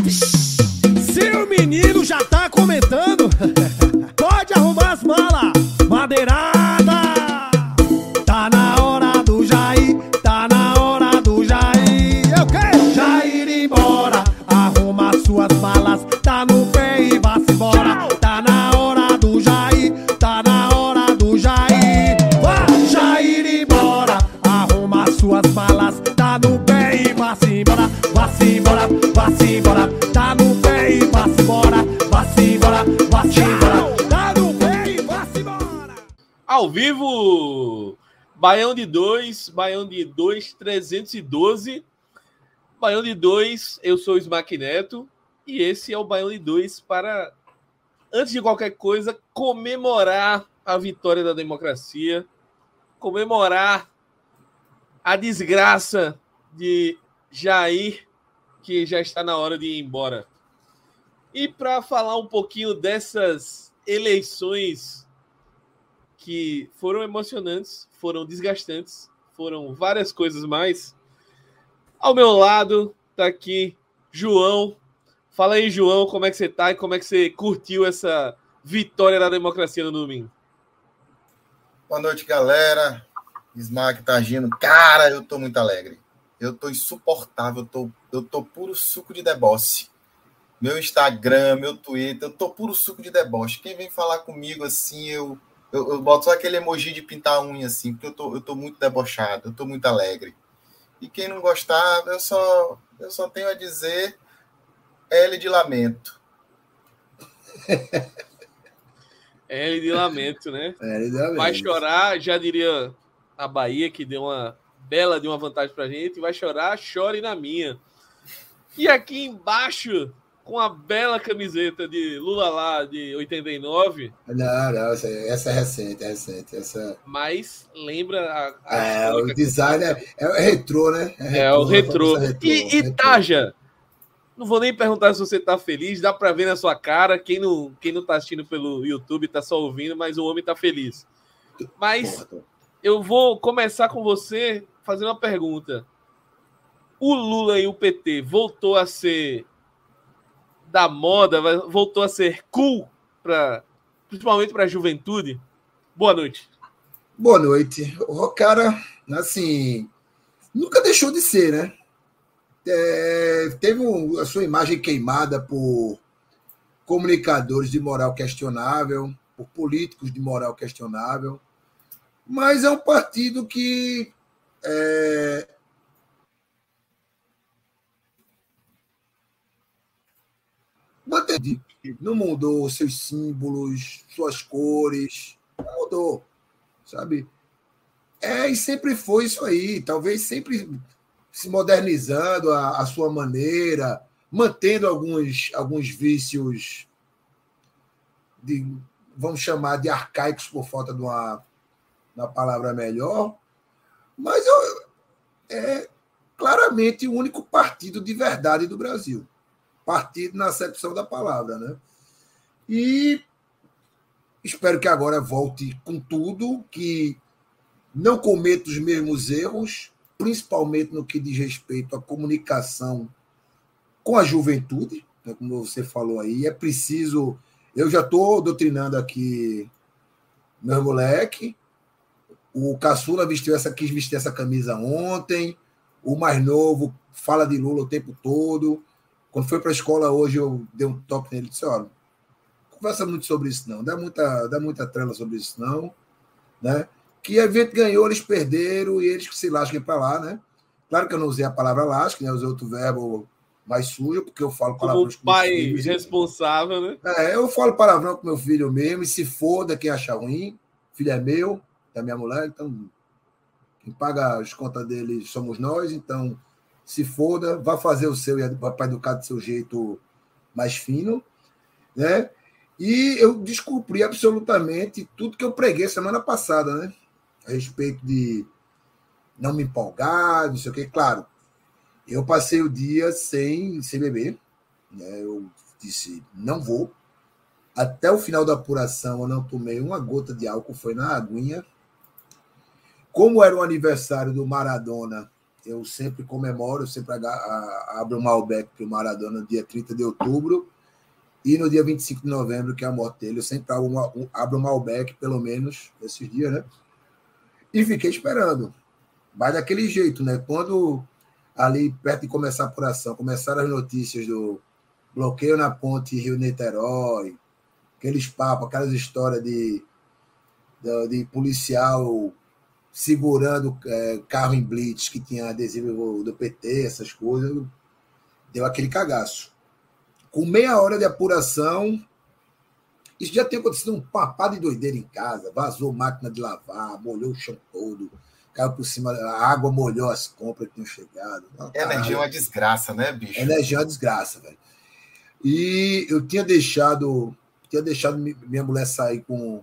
Bora. Seu menino já tá comentando. Baião de 2, Baião de 2, 312. Baião de 2, eu sou o Smack Neto e esse é o Baião de 2 para, antes de qualquer coisa, comemorar a vitória da democracia, comemorar a desgraça de Jair, que já está na hora de ir embora. E para falar um pouquinho dessas eleições que foram emocionantes, foram desgastantes, foram várias coisas mais. Ao meu lado tá aqui João. Fala aí, João, como é que você tá e como é que você curtiu essa vitória da democracia no domingo? Boa noite, galera. Smack tá agindo. Cara, eu tô muito alegre. Eu tô insuportável. Eu tô, eu tô puro suco de deboche. Meu Instagram, meu Twitter, eu tô puro suco de deboche. Quem vem falar comigo assim, eu, eu, eu boto só aquele emoji de pintar a unha assim, porque eu tô, eu tô muito debochado, eu tô muito alegre. E quem não gostar, eu só, eu só tenho a dizer L de lamento. L de lamento, né? Ele deu a Vai chorar, já diria a Bahia, que deu uma bela de uma vantagem pra gente. Vai chorar, chore na minha. E aqui embaixo, com a bela camiseta de Lula lá de 89, Não, não, essa, é recente, é recente. Essa... mas lembra a. a É, o design é, é retrô, né? É, o retrô. camisa E, e retrô. Taja, não vou nem perguntar se você tá feliz, dá pra ver na sua cara. Quem não, quem não tá assistindo pelo YouTube tá só ouvindo, mas o homem tá feliz. Mas Porra, eu vou começar com você fazendo uma pergunta. O Lula e o PT voltou a ser da moda, voltou a ser cool para principalmente para a juventude? Boa noite. Boa noite. O cara, assim, nunca deixou de ser, né? É, teve um- a sua imagem queimada por comunicadores de moral questionável, por políticos de moral questionável, mas é um partido que é, manteve, não mudou seus símbolos, suas cores, não mudou sabe? É, e sempre foi isso aí, talvez sempre se modernizando a, a sua maneira, mantendo alguns, alguns vícios de, vamos chamar de arcaicos por falta de uma, uma palavra melhor, mas eu, é claramente o único partido de verdade do Brasil. Partido na acepção da palavra, né? E Espero que agora volte com tudo, que não cometa os mesmos erros, principalmente no que diz respeito à comunicação com a juventude, né, como você falou aí. É preciso. Eu já estou doutrinando aqui meu moleque. O caçula vestiu essa, quis vestir essa camisa ontem. O mais novo fala de Lula o tempo todo. Quando foi para a escola hoje, eu dei um toque nele e disse: olha, conversa muito sobre isso, não. Dá muita, dá muita trela sobre isso, não. Né? Que evento ganhou, eles perderam e eles que se lasquem para lá, né? Claro que eu não usei a palavra lasque, né? Eu usei outro verbo mais sujo, porque eu falo Como palavrões com pai filhos. responsável, né? É, eu falo palavrão com meu filho mesmo, e se foda quem achar ruim, filho é meu, é minha mulher, então Quem paga as contas dele somos nós, então se foda, vá fazer o seu e para educar do seu jeito mais fino, né? E eu descobri absolutamente tudo que eu preguei semana passada, né? A respeito de não me empolgar, não sei o quê. Claro, eu passei o dia sem, sem beber, né? Eu disse, não vou. Até o final da apuração, eu não tomei uma gota de álcool, foi na aguinha. Como era o aniversário do Maradona, eu sempre comemoro, eu sempre abro o Malbec para o Maradona no dia 30 de outubro. E no dia 25 de novembro, que é a morte dele, eu sempre abro, uma, abro o Malbec, pelo menos, esses dias, né? E fiquei esperando. Mas daquele jeito, né? Quando ali perto de começar a apuração, começaram as notícias do bloqueio na ponte Rio-Niterói, aqueles papos, aquelas histórias de, de, de policial segurando é, carro em blitz que tinha adesivo do PT, essas coisas, deu aquele cagaço. Com meia hora de apuração, isso já tem acontecido um papado de doideira em casa, vazou máquina de lavar, molhou o chão todo, caiu por cima, a água molhou as compras que tinham chegado. Não, Energia é uma desgraça, né, bicho? Energia é uma desgraça, velho. E eu tinha deixado, tinha deixado minha mulher sair com,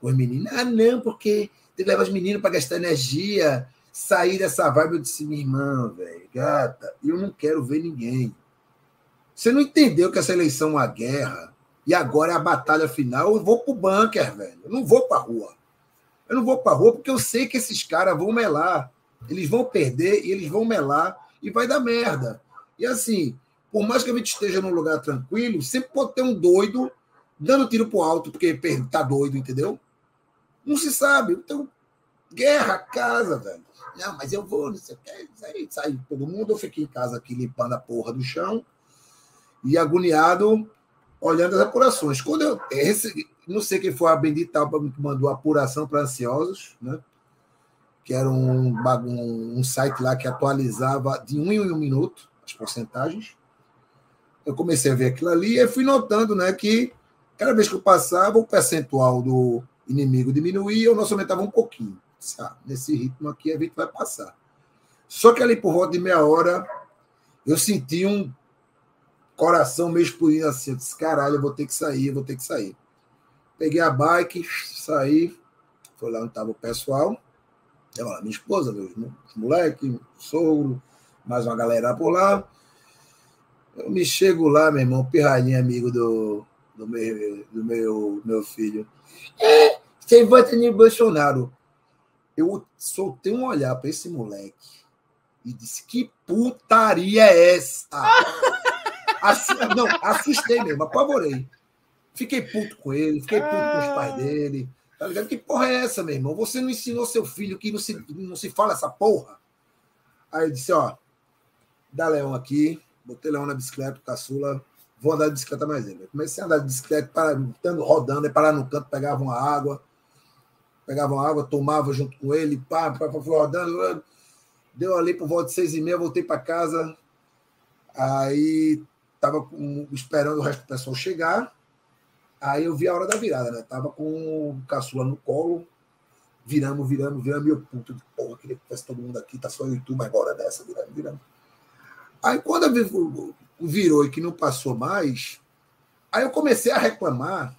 com os meninos. Ah, não, porque tem que levar os meninos para gastar energia, sair dessa vibe. Eu disse, minha irmã, velho, gata, eu não quero ver ninguém. Você não entendeu que essa eleição é uma guerra e agora é a batalha final. Eu vou pro bunker, velho. Eu não vou pra rua. Eu não vou pra rua porque eu sei que esses caras vão melar. Eles vão perder e eles vão melar e vai dar merda. E assim, por mais que a gente esteja num lugar tranquilo, sempre pode ter um doido dando tiro pro alto porque tá doido, entendeu? Não se sabe. Então, guerra, casa, velho. Não, mas eu vou, não sei o que. Aí sai todo mundo. Eu fiquei em casa aqui limpando a porra do chão e agoniado olhando as apurações. Quando eu não sei quem foi a bendita que mandou apuração para ansiosos, né? Que era um, um, um, site lá que atualizava de um em um minuto as porcentagens. Eu comecei a ver aquilo ali e fui notando, né, que cada vez que eu passava, o percentual do inimigo diminuía, o nosso aumentava um pouquinho. Ah, nesse ritmo aqui a gente vai passar. Só que ali por volta de meia hora, eu senti um coração meio explodindo assim. Eu disse, caralho, eu vou ter que sair, eu vou ter que sair. Peguei a bike, saí, foi lá onde estava o pessoal. Lá, minha esposa, meus, moleques, sogro, mais uma galera por lá. Eu me chego lá, meu irmão, pirralhinho amigo do, do, meu, do meu, meu filho. Você vota no Bolsonaro. Eu soltei um olhar para esse moleque e disse: Que putaria é essa? Não, assustei mesmo, apavorei. Fiquei puto com ele, fiquei puto com os pais dele. Tá ligado? Que porra é essa, meu irmão? Você não ensinou seu filho que não se, não se fala essa porra? Aí eu disse, ó, dá Leão aqui, botei Leão na bicicleta, caçula, vou andar de bicicleta mais ele. Comecei a andar de bicicleta, estando rodando, aí parar no canto, pegava uma água, pegava uma água, tomava junto com ele, pá, pá, pá, rodando, deu ali por volta de seis e meia, voltei para casa, aí tava com, esperando o resto do pessoal chegar. Aí eu vi a hora da virada, né? Tava com o caçula no colo, viramos, viramos, viramos, e eu, puto, de porra, queria que tivesse todo mundo aqui, tá só eu e tu, mas bora dessa, virando, virando. Aí quando eu vi, virou e que não passou mais, aí eu comecei a reclamar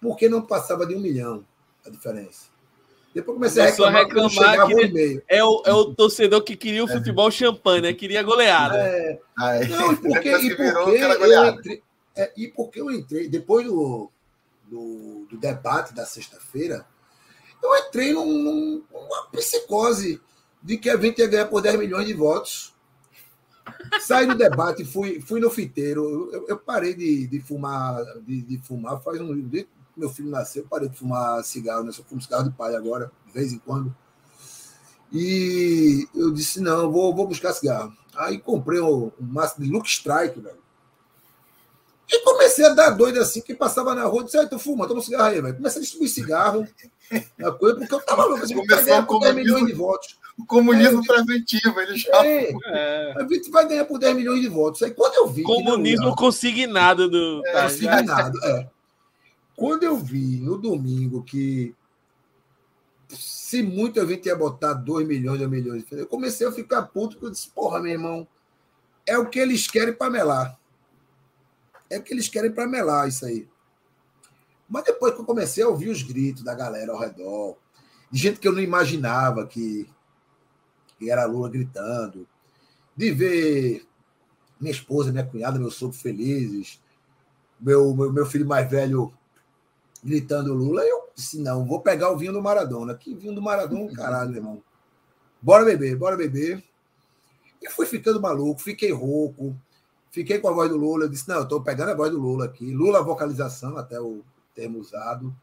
porque não passava de um milhão a diferença. Depois comecei a reclamar, reclamar que é, o, é o torcedor que queria o é. futebol champanhe, né? Queria goleada. É. Não, e porque, e porque eu entrei, é, e porque eu entrei, depois do, do, do debate da sexta-feira, eu entrei num, numa psicose de que a gente ia ganhar por 10 milhões de votos. Saí do debate, fui, fui no fiteiro. Eu, eu parei de, de fumar, de, de, fumar faz um meu filho nasceu, eu parei de fumar cigarro, né? Só fumo cigarro de pai agora, de vez em quando. E eu disse, não, vou, vou buscar cigarro. Aí comprei um, um máximo de Luke Strike, velho. E comecei a dar doido assim, quem passava na rua, disse, ah, tu fuma, toma um cigarro aí, velho. Comecei a distribuir cigarro na coisa, porque eu tava louco, assim, Começou por 10 milhões de votos. O comunismo é, preventivo, ele já. É, é. A gente vai ganhar por 10 milhões de votos. Aí quando eu vi. Comunismo consignado do. É, consignado, é. Quando eu vi no domingo que se muito a gente ia botar 2 milhões, 2 milhões. Eu comecei a ficar puto, porque eu disse, porra, meu irmão, é o que eles querem para melar. É o que eles querem para melar isso aí. Mas depois que eu comecei a ouvir os gritos da galera ao redor, de gente que eu não imaginava que, que era Lula gritando, de ver minha esposa, minha cunhada, meu sogro felizes, meu, meu, meu filho mais velho gritando Lula, eu disse, não, vou pegar o vinho do Maradona. Que vinho do Maradona, caralho, irmão. Bora beber, bora beber. E fui ficando maluco, fiquei rouco, fiquei com a voz do Lula. Eu disse, não, eu estou pegando a voz do Lula aqui. Lula vocalização, até o termo usado.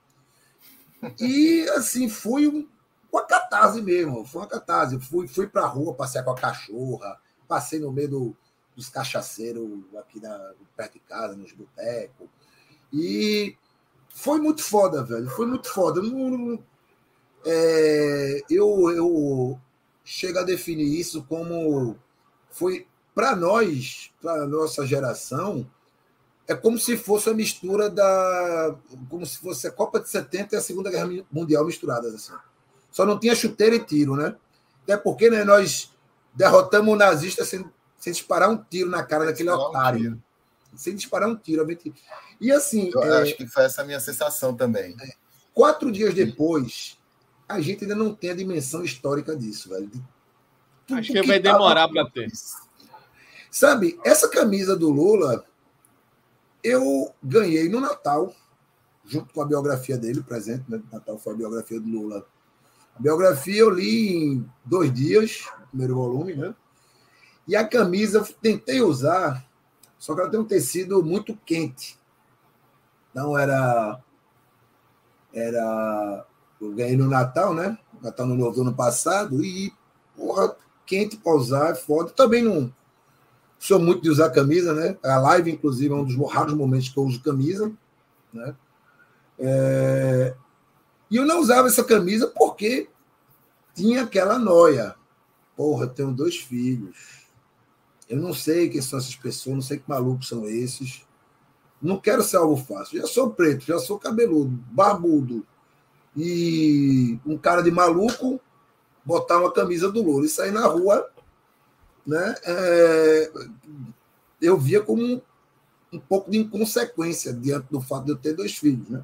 E, assim, fui uma catarse mesmo, foi uma catarse. Fui, fui pra rua passear com a cachorra, passei no meio do, dos cachaceiros aqui na, perto de casa, nos botecos. E foi muito foda, velho. Foi muito foda. Não, é, eu, eu chego a definir isso como foi para nós, para nossa geração, é como se fosse a mistura da. como se fosse a Copa de 70 e a Segunda Guerra Mundial misturadas. Assim. Só não tinha chuteiro e tiro, né? Até porque né, nós derrotamos o nazista sem, sem disparar um tiro na cara daquele otário. Sem disparar um tiro. E assim. Eu é, acho que foi essa a minha sensação também. É, quatro dias depois, a gente ainda não tem a dimensão histórica disso, velho. Acho que, que vai demorar para ter. Sabe, essa camisa do Lula eu ganhei no Natal, junto com a biografia dele, presente, né? Natal foi a biografia do Lula. A biografia eu li em dois dias, primeiro volume, né? E a camisa eu tentei usar, só que ela tem um tecido muito quente. Não era. Era. Eu ganhei no Natal, né? Natal no novo ano passado, e, porra, quente para usar é foda. Também não Sou muito de usar camisa, né? A live, inclusive, é um dos raros momentos que eu uso camisa, né? É... E eu não usava essa camisa porque tinha aquela noia. Porra, tenho dois filhos. Eu não sei quem são essas pessoas, não sei que malucos são esses. Não quero ser algo fácil. Já sou preto, já sou cabeludo, barbudo. E um cara de maluco botar uma camisa do Lula e sair na rua né, é, eu via como um, um, pouco de inconsequência diante do fato de eu ter dois filhos. Né?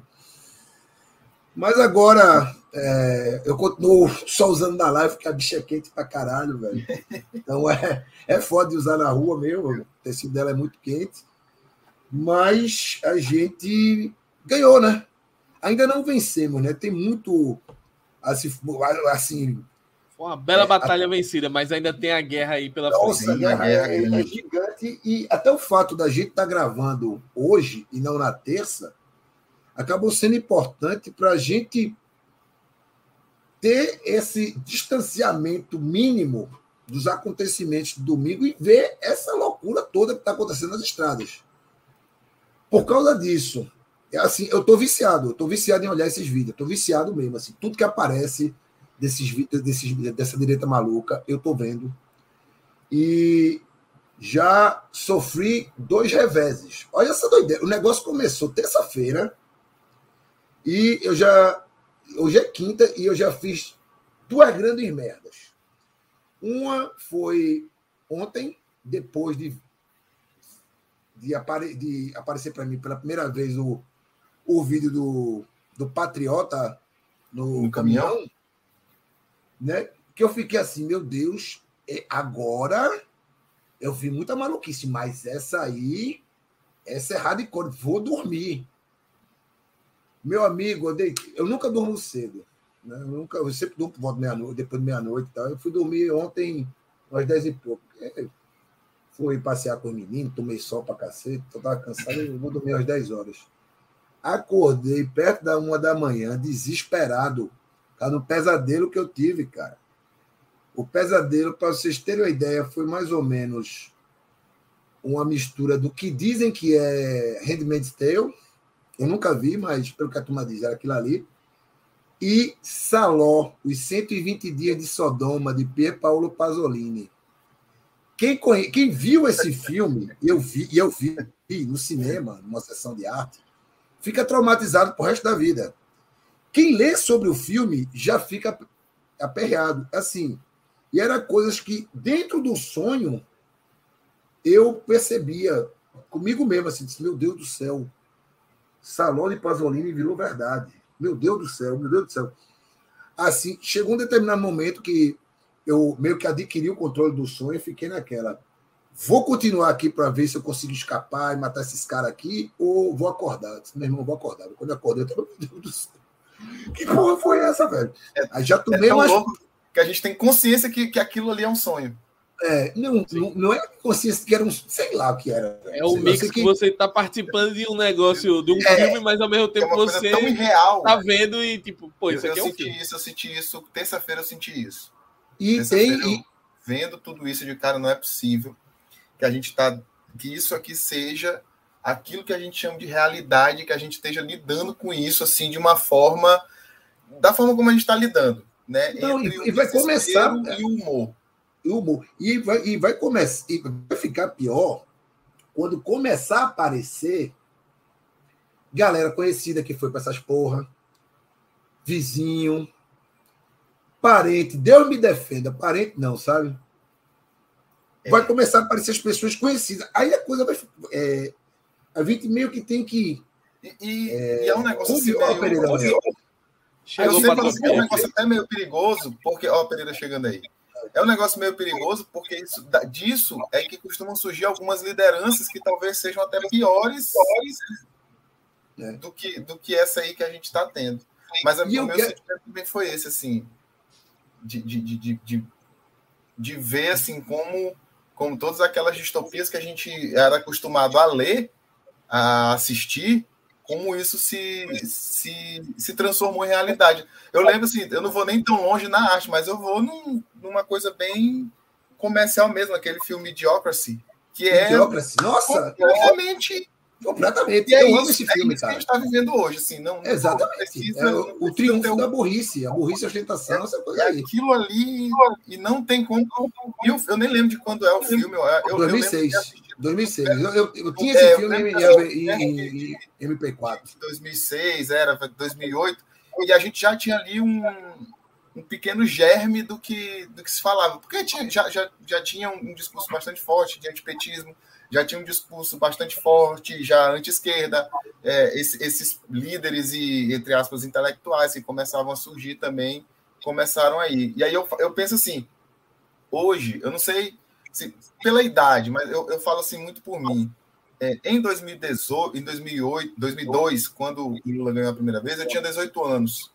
Mas agora é, eu continuo só usando na live, porque a bicha é quente pra caralho, velho. Então é, é foda de usar na rua mesmo, o tecido dela é muito quente. Mas a gente ganhou, né? Ainda não vencemos, né? Tem muito assim, assim uma bela é, batalha a... vencida, mas ainda tem a guerra aí pela Nossa, frente. Nossa, a guerra é, é, gigante. E até o fato da gente estar tá gravando hoje e não na terça acabou sendo importante para a gente ter esse distanciamento mínimo dos acontecimentos do domingo e ver essa loucura toda que está acontecendo nas estradas. Por causa disso, é assim, eu estou viciado, estou viciado em olhar esses vídeos, estou viciado mesmo, assim, tudo que aparece desses, desses, dessa direita maluca, eu estou vendo. E já sofri dois reveses. Olha essa doideira. O negócio começou terça-feira e eu já. Hoje é quinta e eu já fiz duas grandes merdas. Uma foi ontem, depois de, de, apare, de aparecer para mim pela primeira vez o, o vídeo do, do Patriota no, no caminhão. caminhão né? Que eu fiquei assim, meu Deus, é, agora eu vi muita maluquice, mas essa aí, essa é hardcore, vou dormir. Meu amigo, eu, dei, eu nunca durmo cedo. Né? Eu, nunca, eu sempre durmo volta meia-noite, depois de meia-noite tal. Eu fui dormir ontem às dez e pouco. É, fui passear com o menino, tomei sol pra cacete, eu tava cansado, eu vou dormir às 10 horas. Acordei perto da uma da manhã, desesperado, Tá no pesadelo que eu tive, cara. O pesadelo, para vocês terem uma ideia, foi mais ou menos uma mistura do que dizem que é Handmaid's Tale. Eu nunca vi, mas pelo que a turma diz, era aquilo ali. E Saló, os 120 dias de Sodoma, de Pier Paolo Pasolini. Quem, conhe... Quem viu esse filme, eu vi, e eu vi no cinema, numa sessão de arte, fica traumatizado pro resto da vida. quem lê sobre o filme já fica aperreado. Assim, e era coisas que, dentro do sonho, eu percebia comigo mesmo, assim, disse, meu Deus do céu, Salone Pasolini virou verdade. Meu Deus do céu, meu Deus do céu. Assim, chegou um determinado momento que eu meio que adquiri o controle do sonho e fiquei naquela. Vou continuar aqui para ver se eu consigo escapar e matar esses caras aqui, ou vou acordar? Disse, meu irmão, vou acordar. Quando eu acordei, eu falei, meu Deus do céu. Que porra foi essa, velho? Aí já É tomei tão umas que a gente tem consciência que, que aquilo ali é um sonho. É, não, não, não é consciência que era um. Sei lá o que era. É um lá, mix que você está participando de um negócio, de um É. filme, mas ao mesmo É tempo coisa você irreal. tá vendo e tipo, pô, isso eu, aqui eu é um senti filme. isso, eu senti isso. Terça-feira eu senti isso. E tem. E, vendo tudo isso de cara, não é possível que a gente tá. Que isso aqui seja aquilo que a gente chama de realidade, que a gente esteja lidando com isso assim de uma forma. Da forma como a gente está lidando. Né? Não, e- o e vai começar- E o humor. E humor. E vai, e vai começar. E vai ficar pior quando começar a aparecer galera conhecida que foi para essas porra, vizinho, parente, Deus me defenda, parente não, sabe? Vai começar a aparecer as pessoas conhecidas. Aí a coisa vai. É, a gente meio que tem que. E, e- e é um negócio assim, Pereira meio. Manuel. Eu Chegou sei pra que é um negócio até meio perigoso, porque. Ó, a Pereira chegando aí. É um negócio meio perigoso, porque isso, disso é que costumam surgir algumas lideranças que talvez sejam até piores É. do, que, do que essa aí que a gente está tendo. Mas a, o meu quero- sentimento também foi esse, assim, de, de, de, de, de, de ver assim como, como todas aquelas distopias que a gente era acostumado a ler, a assistir, como isso se, se, se transformou em realidade. Eu lembro assim, eu não vou nem tão longe na arte, mas eu vou num- numa coisa bem comercial mesmo, aquele filme Idiocracy, que é Idiocracy. Nossa, completamente. completamente. E é Eu amo isso, esse é filme, isso que a cara. gente está vivendo hoje, assim, não, não Exatamente. precisa- É não o, o triunfo um- da burrice. A burrice, a ostentação, essa coisa é aí. aquilo ali e não tem como. Eu, eu nem lembro de quando é o filme. Eu, eu, eu lembro de 2006. ter assistido 2006. Eu, eu, eu tinha É, esse filme em, em- em- em MP4. em 2006, era 2008, e a gente já tinha ali um, um pequeno germe do que, do que se falava, porque tinha, já, já, já tinha um discurso bastante forte de antipetismo, já tinha um discurso bastante forte, já anti-esquerda, é, esse- esses líderes e, entre aspas, intelectuais que começavam a surgir também, começaram aí. E aí eu, eu penso assim, hoje, eu não sei se, pela idade, mas eu, eu falo assim muito por mim, é, em 2018, em 2008, 2002, quando o Lula ganhou a primeira vez, eu tinha 18 anos.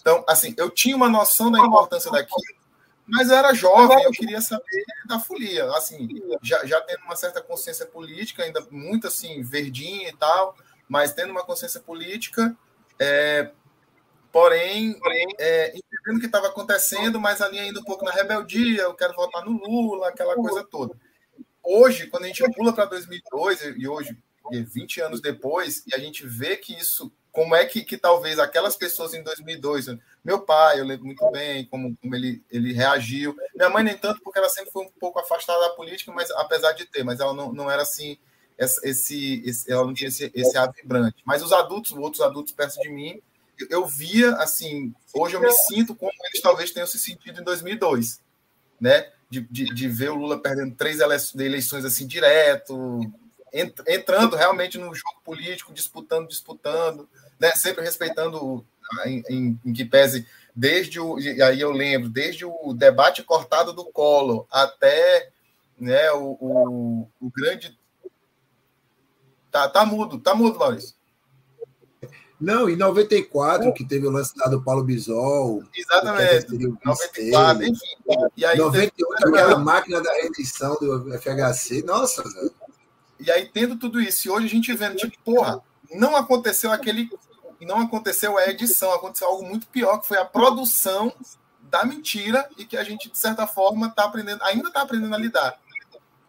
Então, assim, eu tinha uma noção da importância daquilo, mas eu era jovem, eu queria saber da folia. Assim, já, já tendo uma certa consciência política, ainda muito assim, verdinha e tal, mas tendo uma consciência política, é, porém, é, entendendo o que estava acontecendo, mas ali ainda um pouco na rebeldia, eu quero votar no Lula, aquela coisa toda hoje, quando a gente pula para 2002, e hoje, 20 anos depois, e a gente vê que isso, como é que, que talvez aquelas pessoas em 2002, meu pai, eu lembro muito bem como, como ele, ele reagiu, minha mãe nem tanto, porque ela sempre foi um pouco afastada da política, mas apesar de ter, mas ela não, não era assim, esse, esse, ela não tinha esse, esse ar vibrante. Mas os adultos, outros adultos perto de mim, eu, eu via, assim, hoje eu me sinto como eles talvez tenham se sentido em 2002, né? De, de, de, ver o Lula perdendo três eleições assim direto, entrando realmente no jogo político, disputando, disputando, né? sempre respeitando em, em, em, que pese desde o aí eu lembro desde o debate cortado do Collor até né o, o, o grande tá, tá mudo tá mudo Maurício não, em 94, que teve o lance lá do Paulo Bisol. Exatamente. 94, enfim. E aí, 98, aquela máquina da reeleição do FHC. Nossa, velho. E aí, tendo tudo isso, e hoje a gente vendo, tipo, porra, não aconteceu aquele. Não aconteceu a edição, aconteceu algo muito pior, que foi a produção da mentira e que a gente, de certa forma, tá aprendendo, ainda está aprendendo a lidar.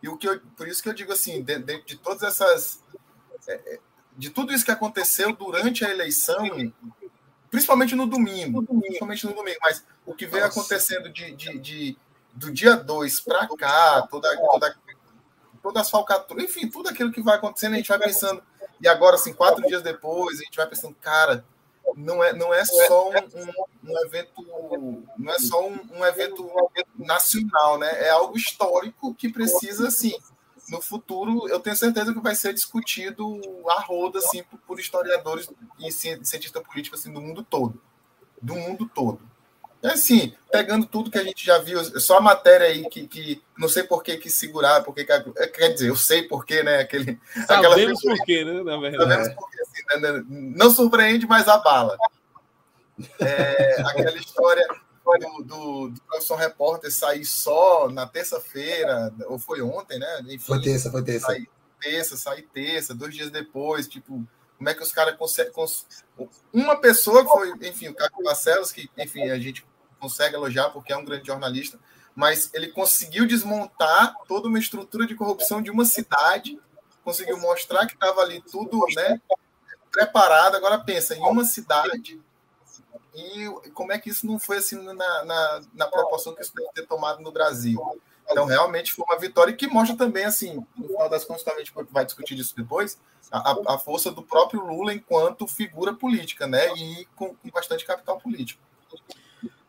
E o que eu, por isso que eu digo assim, de, de, de todas essas. É, de tudo isso que aconteceu durante a eleição, principalmente no domingo, principalmente no domingo, mas o que veio acontecendo de, de, de, do dia 2 para cá, toda, toda, todas as falcatruas, enfim, tudo aquilo que vai acontecendo, a gente vai pensando, e agora, assim, quatro dias depois, a gente vai pensando, cara, não é, não é só um, um, evento, não é só um, um, evento nacional, né? É algo histórico que precisa, assim, no futuro, eu tenho certeza que vai ser discutido a roda, assim, por, por historiadores e cientistas políticos, assim, do mundo todo. Do mundo todo. É assim, pegando tudo que a gente já viu, só a matéria aí que, que não sei por que, que segurar, porque é, quer dizer, eu sei por que, né? Aquele, Sabemos por quê, né? Na verdade. Assim, né, Não surpreende, mas abala. É, aquela história do, do, do professor repórter sair só na terça-feira, ou foi ontem, né? Enfim, foi terça, foi terça. Sair terça, sair terça, dois dias depois, tipo, como é que os caras conseguem. Cons... Uma pessoa foi, enfim, o Caco Barcelos, que, enfim, a gente consegue elogiar porque é um grande jornalista, mas ele conseguiu desmontar toda uma estrutura de corrupção de uma cidade, conseguiu mostrar que estava ali tudo né, preparado. Agora pensa, em uma cidade, e como é que isso não foi assim na, na, na proporção que isso deve ter tomado no Brasil? Então, realmente foi uma vitória que mostra também, assim, no final das contas, a gente vai discutir disso depois, a, a força do próprio Lula enquanto figura política, né? E com, com bastante capital político.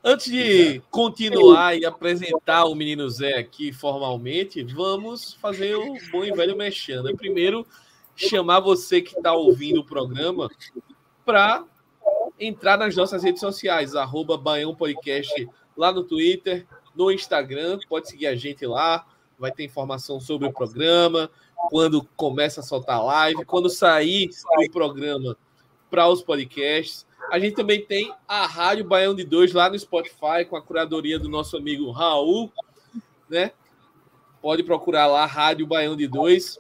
Antes de continuar e apresentar o menino Zé aqui formalmente, vamos fazer o bom e velho mexendo. Né? Primeiro, chamar você que está ouvindo o programa para entrar nas nossas redes sociais, arroba Baião Podcast lá no Twitter, no Instagram, pode seguir a gente lá, vai ter informação sobre o programa, quando começa a soltar live, quando sair o programa para os podcasts. A gente também tem a Rádio Baião de Dois lá no Spotify, com a curadoria do nosso amigo Raul, né? Pode procurar lá, Rádio Baião de Dois.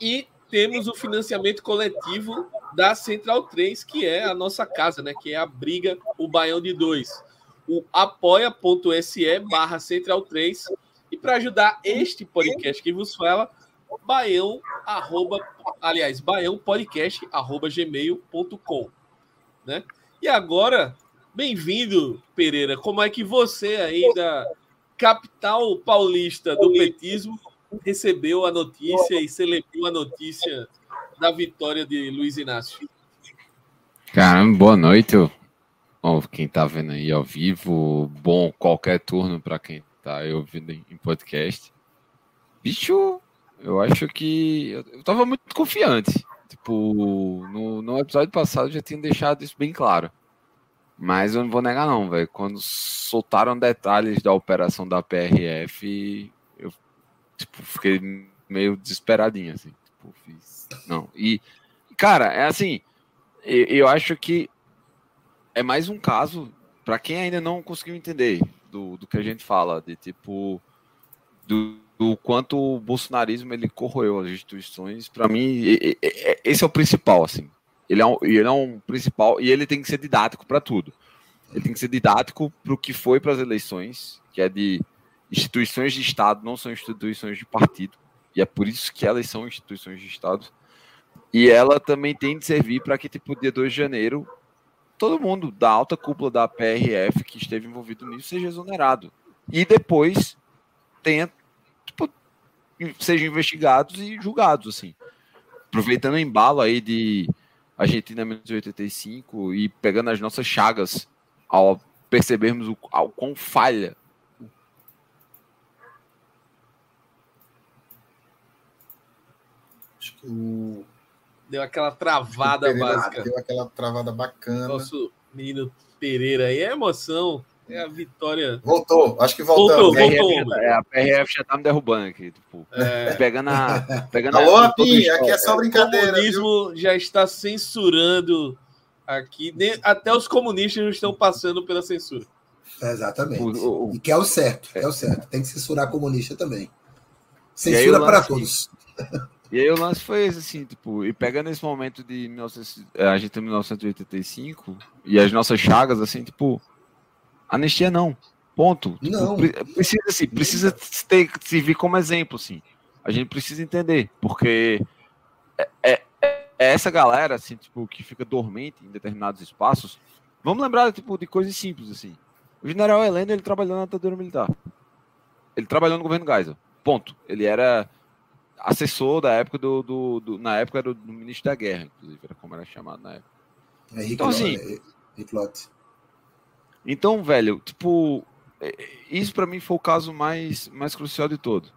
E temos o financiamento coletivo da Central 3, que é a nossa casa, né? Que é a Briga, o Baião de Dois. O apoia.se barra Central 3. E para ajudar este podcast que vos fala, baião, arroba, aliás, baião podcast, arroba gmail.com né? E agora, bem-vindo, Pereira. Como é que você aí da capital paulista do petismo recebeu a notícia e celebrou a notícia da vitória de Luiz Inácio? Caramba, boa noite. Bom, quem tá vendo aí ao vivo, bom qualquer turno para quem tá aí ouvindo em podcast. Bicho, eu acho que eu, eu tava muito confiante. Tipo, no, no episódio passado eu já tinha deixado isso bem claro. Mas eu não vou negar, não, velho. Quando soltaram detalhes da operação da PRF, eu tipo, fiquei meio desesperadinho, assim. Tipo, fiz. Não. E, cara, é assim. Eu, eu acho que é mais um caso, para quem ainda não conseguiu entender do, do que a gente fala, de tipo. Do, do quanto o bolsonarismo ele corroeu as instituições, para mim, esse é o principal, assim. Ele é, um, ele é um principal e ele tem que ser didático para tudo. Ele tem que ser didático para o que foi para as eleições, que é de instituições de Estado, não são instituições de partido, e é por isso que elas são instituições de Estado. E ela também tem de servir para que, tipo, dia 2 de janeiro, todo mundo da alta cúpula da PRF que esteve envolvido nisso seja exonerado. E depois tenha sejam investigados e julgados, assim. Aproveitando o embalo aí de Argentina 1985 e pegando as nossas chagas ao percebermos o ao quão falha Acho que o... Deu aquela travada básica. Deu aquela travada bacana. Nosso menino Pereira aí é emoção. É a vitória. Voltou, acho que voltou. Voltou, voltou. É, a PRF já tá me derrubando aqui. Tipo, é. Pegando a. Pegando Alô, a, aqui é só brincadeira. O comunismo viu? já está censurando aqui. Até os comunistas estão passando pela censura. exatamente. O, o, e que é o certo, é. é o certo. Tem que censurar comunista também. Censura para todos. E aí o lance foi esse, assim, tipo, e pegando esse momento de 19, a gente tem 1985 e as nossas chagas, assim, tipo, Anistia não. Ponto. Tipo, não. Precisa, assim, precisa ter, servir como exemplo, assim. A gente precisa entender, porque é, é, é, essa galera, assim, tipo, que fica dormente em determinados espaços. Vamos lembrar, tipo, de coisas simples, assim. O general Heleno, ele trabalhou na ditadura militar. Ele trabalhou no governo Geisel. Ponto. Ele era assessor da época do, do, do na época era do, ministro da guerra, inclusive, era como era chamado na época. É Rick, Então, assim- é Rick Lott. Então, velho, tipo, é- isso pra mim foi o caso mais, mais crucial de todo.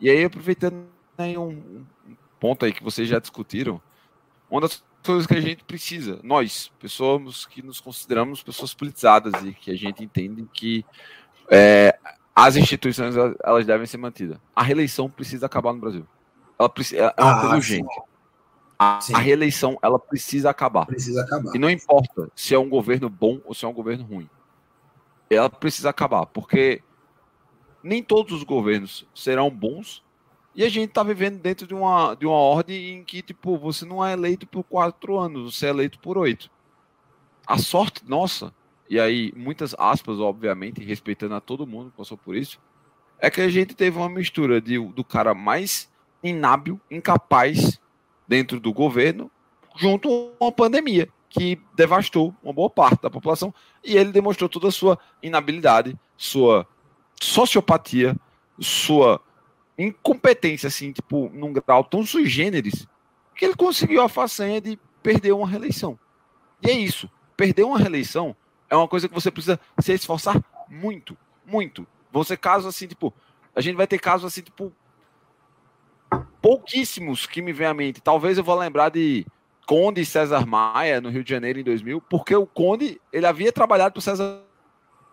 E aí, aproveitando aí um, um ponto aí que vocês já discutiram, uma das coisas que a gente precisa, nós, pessoas que nos consideramos pessoas politizadas e que a gente entende que é, as instituições elas devem ser mantidas. A reeleição precisa acabar no Brasil. Ela precisa, é uma Ah, coisa urgente. A, a reeleição ela precisa acabar. Precisa acabar. E não importa se é um governo bom ou se é um governo ruim. Ela precisa acabar, porque nem todos os governos serão bons. E a gente tá vivendo dentro de uma, de uma ordem em que, tipo, você não é eleito por quatro anos, você é eleito por oito. A sorte nossa, e aí muitas aspas, obviamente, respeitando a todo mundo que passou por isso, é que a gente teve uma mistura de, do cara mais inábil, incapaz dentro do governo, junto a uma pandemia que devastou uma boa parte da população e ele demonstrou toda a sua inabilidade, sua sociopatia, sua incompetência, assim, tipo, num grau tão sui generis, que ele conseguiu a façanha de perder uma reeleição. E é isso. Perder uma reeleição é uma coisa que você precisa se esforçar muito, muito. Você casos assim, tipo, a gente vai ter casos assim, tipo, pouquíssimos que me vem à mente. Talvez eu vou lembrar de Conde e César Maia no Rio de Janeiro em 2000, porque o Conde, ele havia trabalhado para César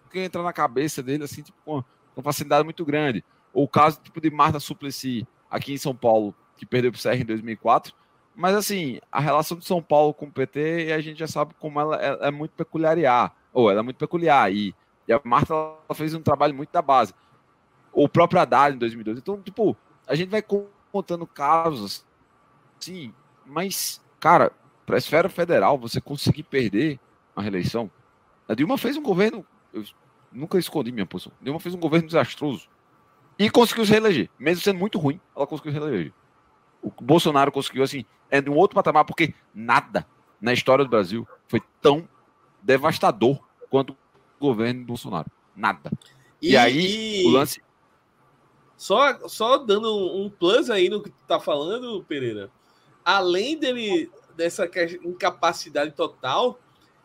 que entra na cabeça dele assim, tipo, com uma facilidade muito grande. Ou o caso tipo de Marta Suplicy aqui em São Paulo, que perdeu para o CR em 2004. Mas assim, a relação de São Paulo com o PT, a gente já sabe como ela é, muito peculiar, ou ela é muito peculiar e, e a Marta fez um trabalho muito da base. O próprio Haddad em 2012. Então, tipo, a gente vai contando casos, sim, mas, cara, para a esfera federal, você conseguir perder a reeleição. A Dilma fez um governo, eu nunca escondi minha posição, a Dilma fez um governo desastroso e conseguiu se reeleger, mesmo sendo muito ruim, ela conseguiu se reeleger. O Bolsonaro conseguiu, assim, é de um outro patamar, porque nada na história do Brasil foi tão devastador quanto o governo do Bolsonaro. Nada. E, aí, e- o lance. Só, só dando um, plus aí no que tu tá falando, Pereira. Além dele dessa incapacidade total,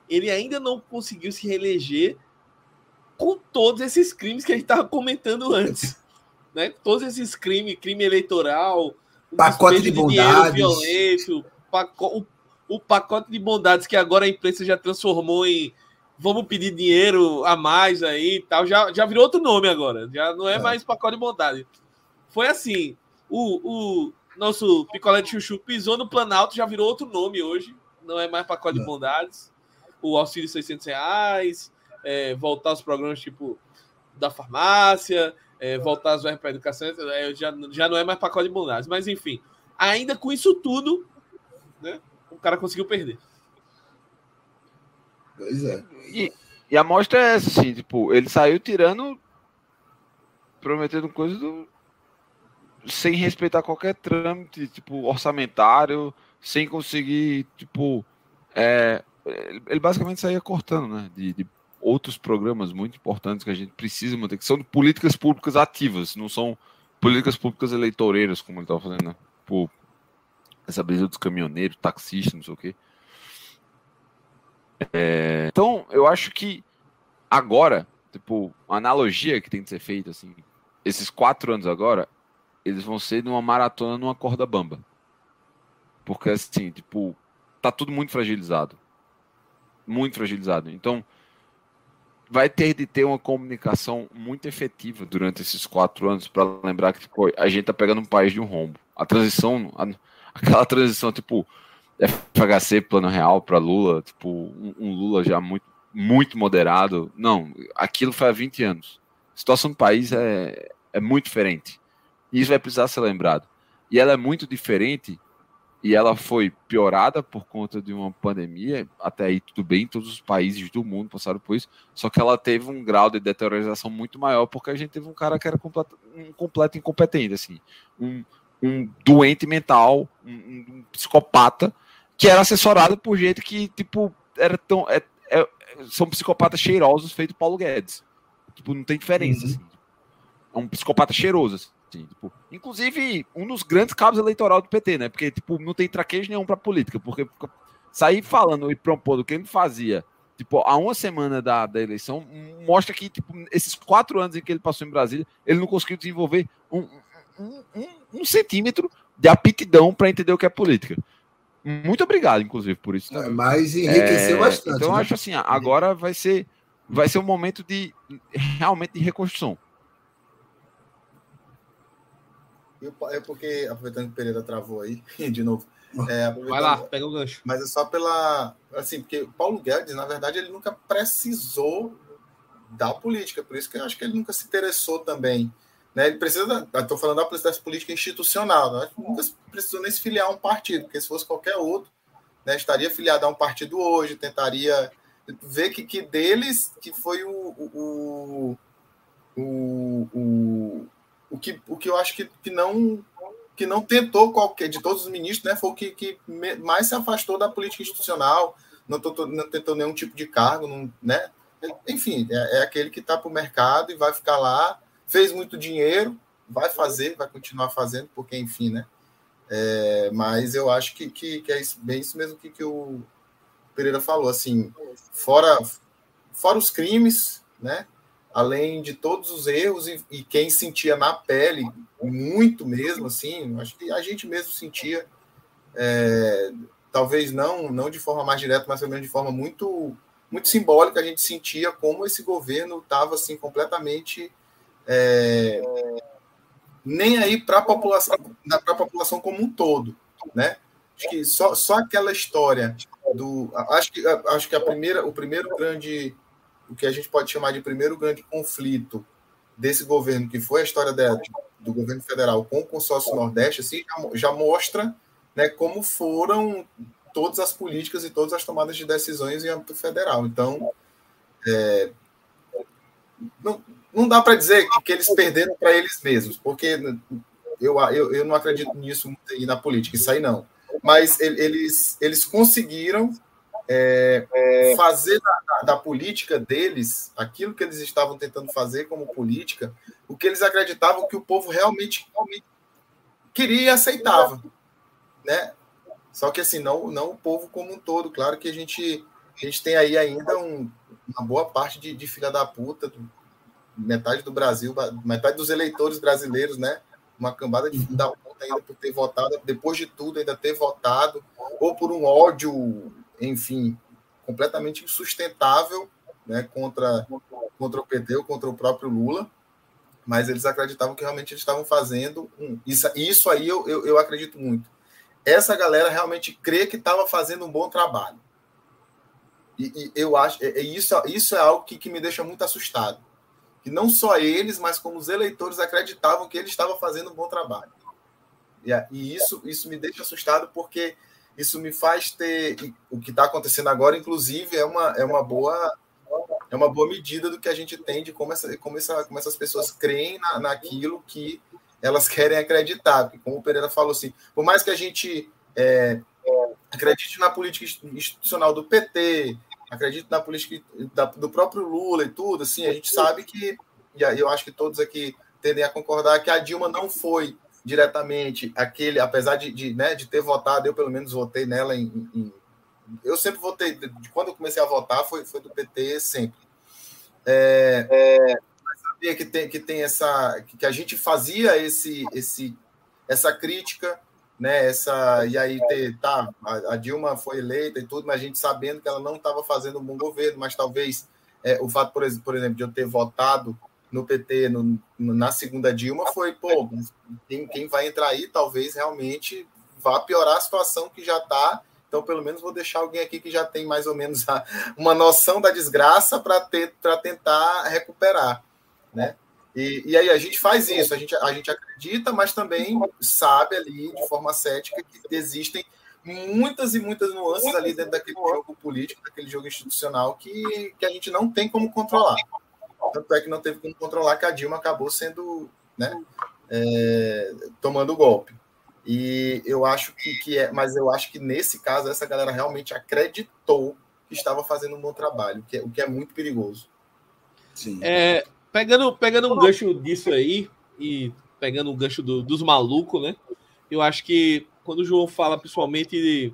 ele ainda não conseguiu se reeleger com todos esses crimes que a gente tava comentando antes. Né? Todos esses crimes, crime eleitoral, o Pacote de dinheiro bondades. violento, paco- o, o pacote de bondades que agora a imprensa já transformou em vamos pedir dinheiro a mais aí e tal. Já, já virou outro nome agora. Já não é, É. mais pacote de bondade. Foi assim. O, o nosso picolé de chuchu pisou no Planalto, já virou outro nome hoje. Não é mais pacote de É. bondades. O auxílio 600 reais, é, voltar aos programas tipo da farmácia, é, voltar às verbas para a educação, é, já, já não é mais pacote de bondades. Mas enfim, ainda com isso tudo, né, o cara conseguiu perder. Pois é. E, e a mostra é essa, assim, tipo, ele saiu tirando, prometendo coisas do, sem respeitar qualquer trâmite, tipo, orçamentário, sem conseguir, tipo, é, ele basicamente saía cortando, né, de, de outros programas muito importantes que a gente precisa manter, que são de políticas públicas ativas, não são políticas públicas eleitoreiras, como ele estava fazendo, né? Tipo, essa brisa dos caminhoneiros, taxistas, não sei o quê. É, então, eu acho que agora, tipo, a analogia que tem que ser feita, assim, esses quatro anos agora, eles vão ser numa maratona numa corda bamba. Porque, assim, tipo, tá tudo muito fragilizado. Muito fragilizado. Então, vai ter de ter uma comunicação muito efetiva durante esses quatro anos para lembrar que tipo, a gente tá pegando um país de um rombo. A transição, a- aquela transição, tipo, FHC plano real para Lula, tipo, um, Lula já muito, muito moderado. Não, aquilo foi há 20 anos. A situação do país é, é muito diferente. E isso vai precisar ser lembrado. E ela é muito diferente e ela foi piorada por conta de uma pandemia. Até aí, tudo bem, todos os países do mundo passaram por isso. Só que ela teve um grau de deteriorização muito maior, porque a gente teve um cara que era completo, um completo incompetente, assim. Um, um doente mental, um- um psicopata, que era assessorado por gente que, tipo, era tão. é- é- são psicopatas cheirosos feito Paulo Guedes. Tipo, não tem diferença, Uhum. assim. É um psicopata cheiroso, assim. Tipo, inclusive, um dos grandes cabos eleitorais do PT, né? Porque, tipo, não tem traquejo nenhum pra política, porque sair falando e propondo o que ele fazia, tipo, há uma semana da, da eleição, mostra que, tipo, esses quatro anos em que ele passou em Brasília, ele não conseguiu desenvolver um, um, um, um centímetro de aptidão para entender o que é política. Muito obrigado, inclusive, por isso. É, mas enriqueceu é, bastante. Então, né? eu acho assim, agora vai ser, vai ser um momento de realmente de reconstrução. É porque, aproveitando que o Pereira travou aí, de novo. É, Vai lá, pega o gancho. Mas é só pela. Assim, porque o Paulo Guedes, na verdade, ele nunca precisou da política, por isso que eu acho que ele nunca se interessou também. Né? Ele precisa. Estou falando da política institucional, né? nunca precisou nem se filiar a um partido, porque se fosse qualquer outro, né, estaria filiado a um partido hoje, tentaria ver que, que deles que foi o, o, o, o o que, o que eu acho que, que, não, que não tentou qualquer, de todos os ministros, né, foi o que, que mais se afastou da política institucional, não, tentou, não tentou nenhum tipo de cargo, não, né? Enfim, é, é aquele que está para o mercado e vai ficar lá, fez muito dinheiro, vai fazer, vai continuar fazendo, porque, enfim, né? É, mas eu acho que, que, que, é isso, bem isso mesmo que, que o Pereira falou, assim, fora, fora os crimes, né? além de todos os erros e, e, quem sentia na pele muito mesmo assim acho que a gente mesmo sentia é, talvez não não de forma mais direta mas também de forma muito muito simbólica a gente sentia como esse governo estava assim completamente é, nem aí para a população população como um todo né acho que só, só aquela história do acho que acho que a primeira o primeiro grande o que a gente pode chamar de primeiro grande conflito desse governo, que foi a história da, do governo federal com o consórcio Nordeste, assim, já, já mostra né, como foram todas as políticas e todas as tomadas de decisões em âmbito federal. Então, é, não, não dá para dizer que, eles perderam para eles mesmos, porque eu, eu, eu não acredito nisso na política, isso aí não. Mas eles, eles conseguiram é, fazer da, da, política deles aquilo que eles estavam tentando fazer como política, o que eles acreditavam que o povo realmente, realmente queria e aceitava, né? Só que assim, não, não o povo como um todo. Claro que a gente, a gente tem aí ainda um, uma boa parte de, de filha da puta, metade do Brasil, metade dos eleitores brasileiros, né? Uma cambada de filha da puta ainda por ter votado, depois de tudo, ainda ter votado, ou por um ódio enfim, completamente insustentável né, contra, contra o PT ou contra o próprio Lula, mas eles acreditavam que realmente eles estavam fazendo um, isso, isso aí eu, eu, eu acredito muito. Essa galera realmente crê que estava fazendo um bom trabalho. E, e eu acho, é, é, isso, isso é algo que, que me deixa muito assustado. Que não só eles, mas como os eleitores acreditavam que ele estava fazendo um bom trabalho. E, isso, isso me deixa assustado porque isso me faz ter o que está acontecendo agora, inclusive, é uma, é uma boa é uma boa medida do que a gente tem de como, essa, como, essa, como essas pessoas creem na, naquilo que elas querem acreditar. Porque, como o Pereira falou assim, por mais que a gente é, acredite na política institucional do PT, acredite na política da, do próprio Lula e tudo, assim, a gente sabe que, e eu acho que todos aqui tendem a concordar que a Dilma não foi diretamente aquele, apesar de, de, né, de ter votado, eu pelo menos votei nela em, em eu sempre votei, de quando eu comecei a votar foi, foi do PT sempre. É, é, sabia que tem, que tem essa, que a gente fazia esse, esse, essa crítica, né, essa, e aí ter, tá, a, Dilma foi eleita e tudo, mas a gente sabendo que ela não estava fazendo um bom governo, mas talvez é, o fato, por exemplo, por exemplo, de eu ter votado no PT no, na segunda Dilma foi, pô, quem, quem vai entrar aí talvez realmente vá piorar a situação que já está. Então, pelo menos vou deixar alguém aqui que já tem mais ou menos a, uma noção da desgraça para tentar recuperar, né? E, e, aí a gente faz isso, a gente, a gente acredita, mas também sabe ali de forma cética que existem muitas e muitas nuances ali dentro daquele jogo político, daquele jogo institucional que, que a gente não tem como controlar. Tanto é que não teve como controlar que a Dilma acabou sendo, né, é, tomando o golpe. E eu acho que, que é, mas eu acho que nesse caso essa galera realmente acreditou que estava fazendo um bom trabalho, que é, o que é muito perigoso. Sim. É, pegando, pegando um gancho disso aí e pegando um gancho do, dos malucos, né? Eu acho que quando o João fala principalmente de,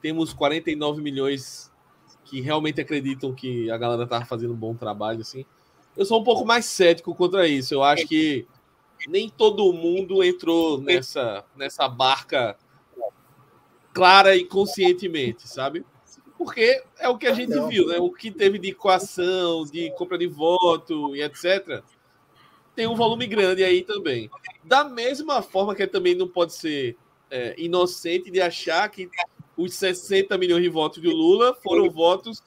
temos 49 milhões que realmente acreditam que a galera tá fazendo um bom trabalho, assim. Eu sou um pouco mais cético contra isso. Eu acho que nem todo mundo entrou nessa, nessa barca clara e conscientemente, sabe? Porque é o que a gente Não. viu, né? O que teve de coação, de compra de voto e etc. Tem um volume grande aí também. Da mesma forma que também não pode ser é, inocente de achar que os 60 milhões de votos do Lula foram votos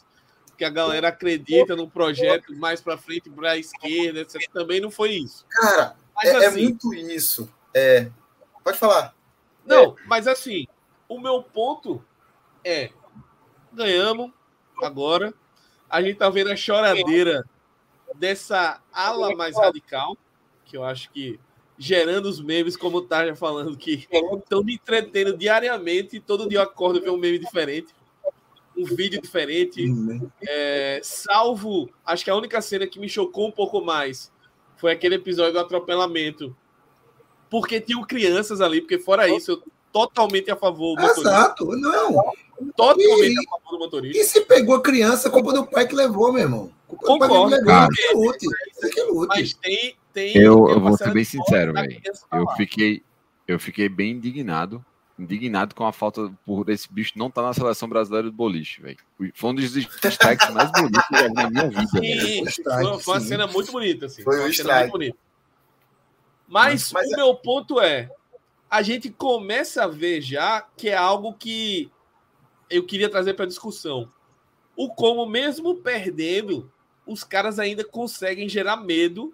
que a galera acredita num projeto mais para frente, para a esquerda, etc. Também não foi isso. Cara, Mas é, é assim, muito isso. É. Pode falar. Não, mas assim, o meu ponto é: ganhamos agora. A gente tá vendo a choradeira dessa ala mais radical, que eu acho que gerando os memes, como o Tarja falando, que estão me entretendo diariamente. Todo dia eu acordo e vejo um meme diferente, um vídeo diferente. É, salvo, acho que a única cena que me chocou um pouco mais foi aquele episódio do atropelamento. Porque tinham crianças ali, porque fora isso, eu totalmente a favor. Exato, não. Totalmente E- a favor do motorista. E se pegou a criança, a culpa do pai que levou, meu irmão. Culpa do pai que Concordo, levou, cara. que lute. Que lute. Mas tem. tem Eu, tem eu vou ser bem sincero, da velho. Eu fiquei, eu fiquei bem indignado. Indignado com a falta por esse bicho não estar na seleção brasileira do boliche, velho. Foi um dos destaques mais bonitos que eu já vi na minha vida. Sim, Strike, foi, foi uma sim. cena muito bonita. Assim. Foi uma o cena strike. muito bonita. Mas, Mas o é- meu ponto é: a gente começa a ver já que é algo que eu queria trazer para discussão. O como, mesmo perdendo, os caras ainda conseguem gerar medo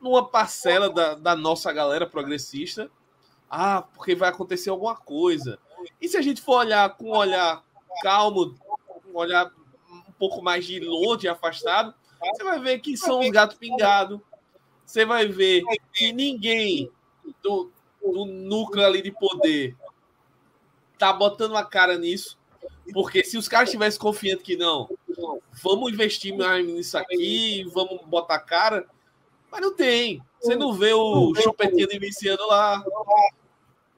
numa parcela da, da nossa galera progressista. Ah, porque vai acontecer alguma coisa. E se a gente for olhar com um olhar calmo, um olhar um pouco mais de longe, afastado, você vai ver que são os gatos pingados. Você vai ver que ninguém do, do núcleo ali de poder tá botando a cara nisso. Porque se os caras estivessem confiantes que não, vamos investir mais nisso aqui, vamos botar a cara, mas não tem. Você não vê o chupetinho de Viciano lá.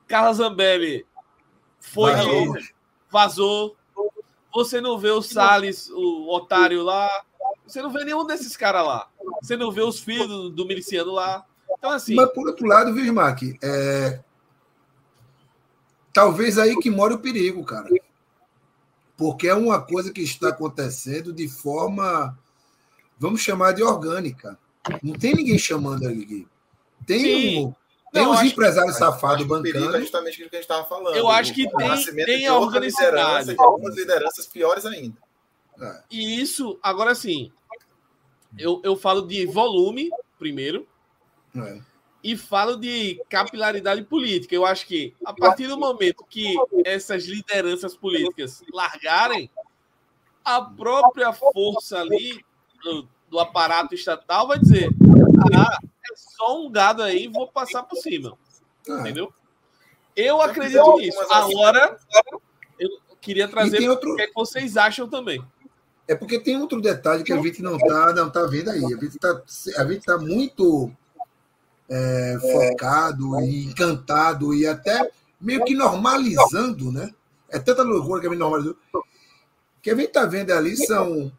Carla Zambelli foi Vazou. vazou. Você não vê o Salles, o otário lá. Você não vê nenhum desses caras lá. Você não vê os filhos do, do miliciano lá. Então, assim, Mas por outro lado, viu, Smack? É... Talvez aí que mora o perigo, cara. Porque é uma coisa que está acontecendo de forma, vamos chamar de orgânica. Não tem ninguém chamando ali. Tem, um, tem Não, uns acho- empresários safados é bancando. justamente aquilo que a gente estava falando. Eu acho que tem- tem a outra organicidade. liderança, de algumas lideranças piores ainda. E isso, agora sim, eu, eu falo de volume, primeiro, É. e falo de capilaridade política. Eu acho que a partir do momento que essas lideranças políticas largarem, a própria força ali do, do aparato estatal vai dizer: ah, é só um gado aí, vou passar por cima. É. Entendeu? Eu acredito fizeram nisso. assim. Agora, eu queria trazer o outro, que é que vocês acham também. É porque tem outro detalhe que a gente não está não tá vendo aí. A gente está a gente tá muito é, focado e encantado e até meio que normalizando, né? É tanta loucura que a gente normalizou. O que a gente está vendo ali são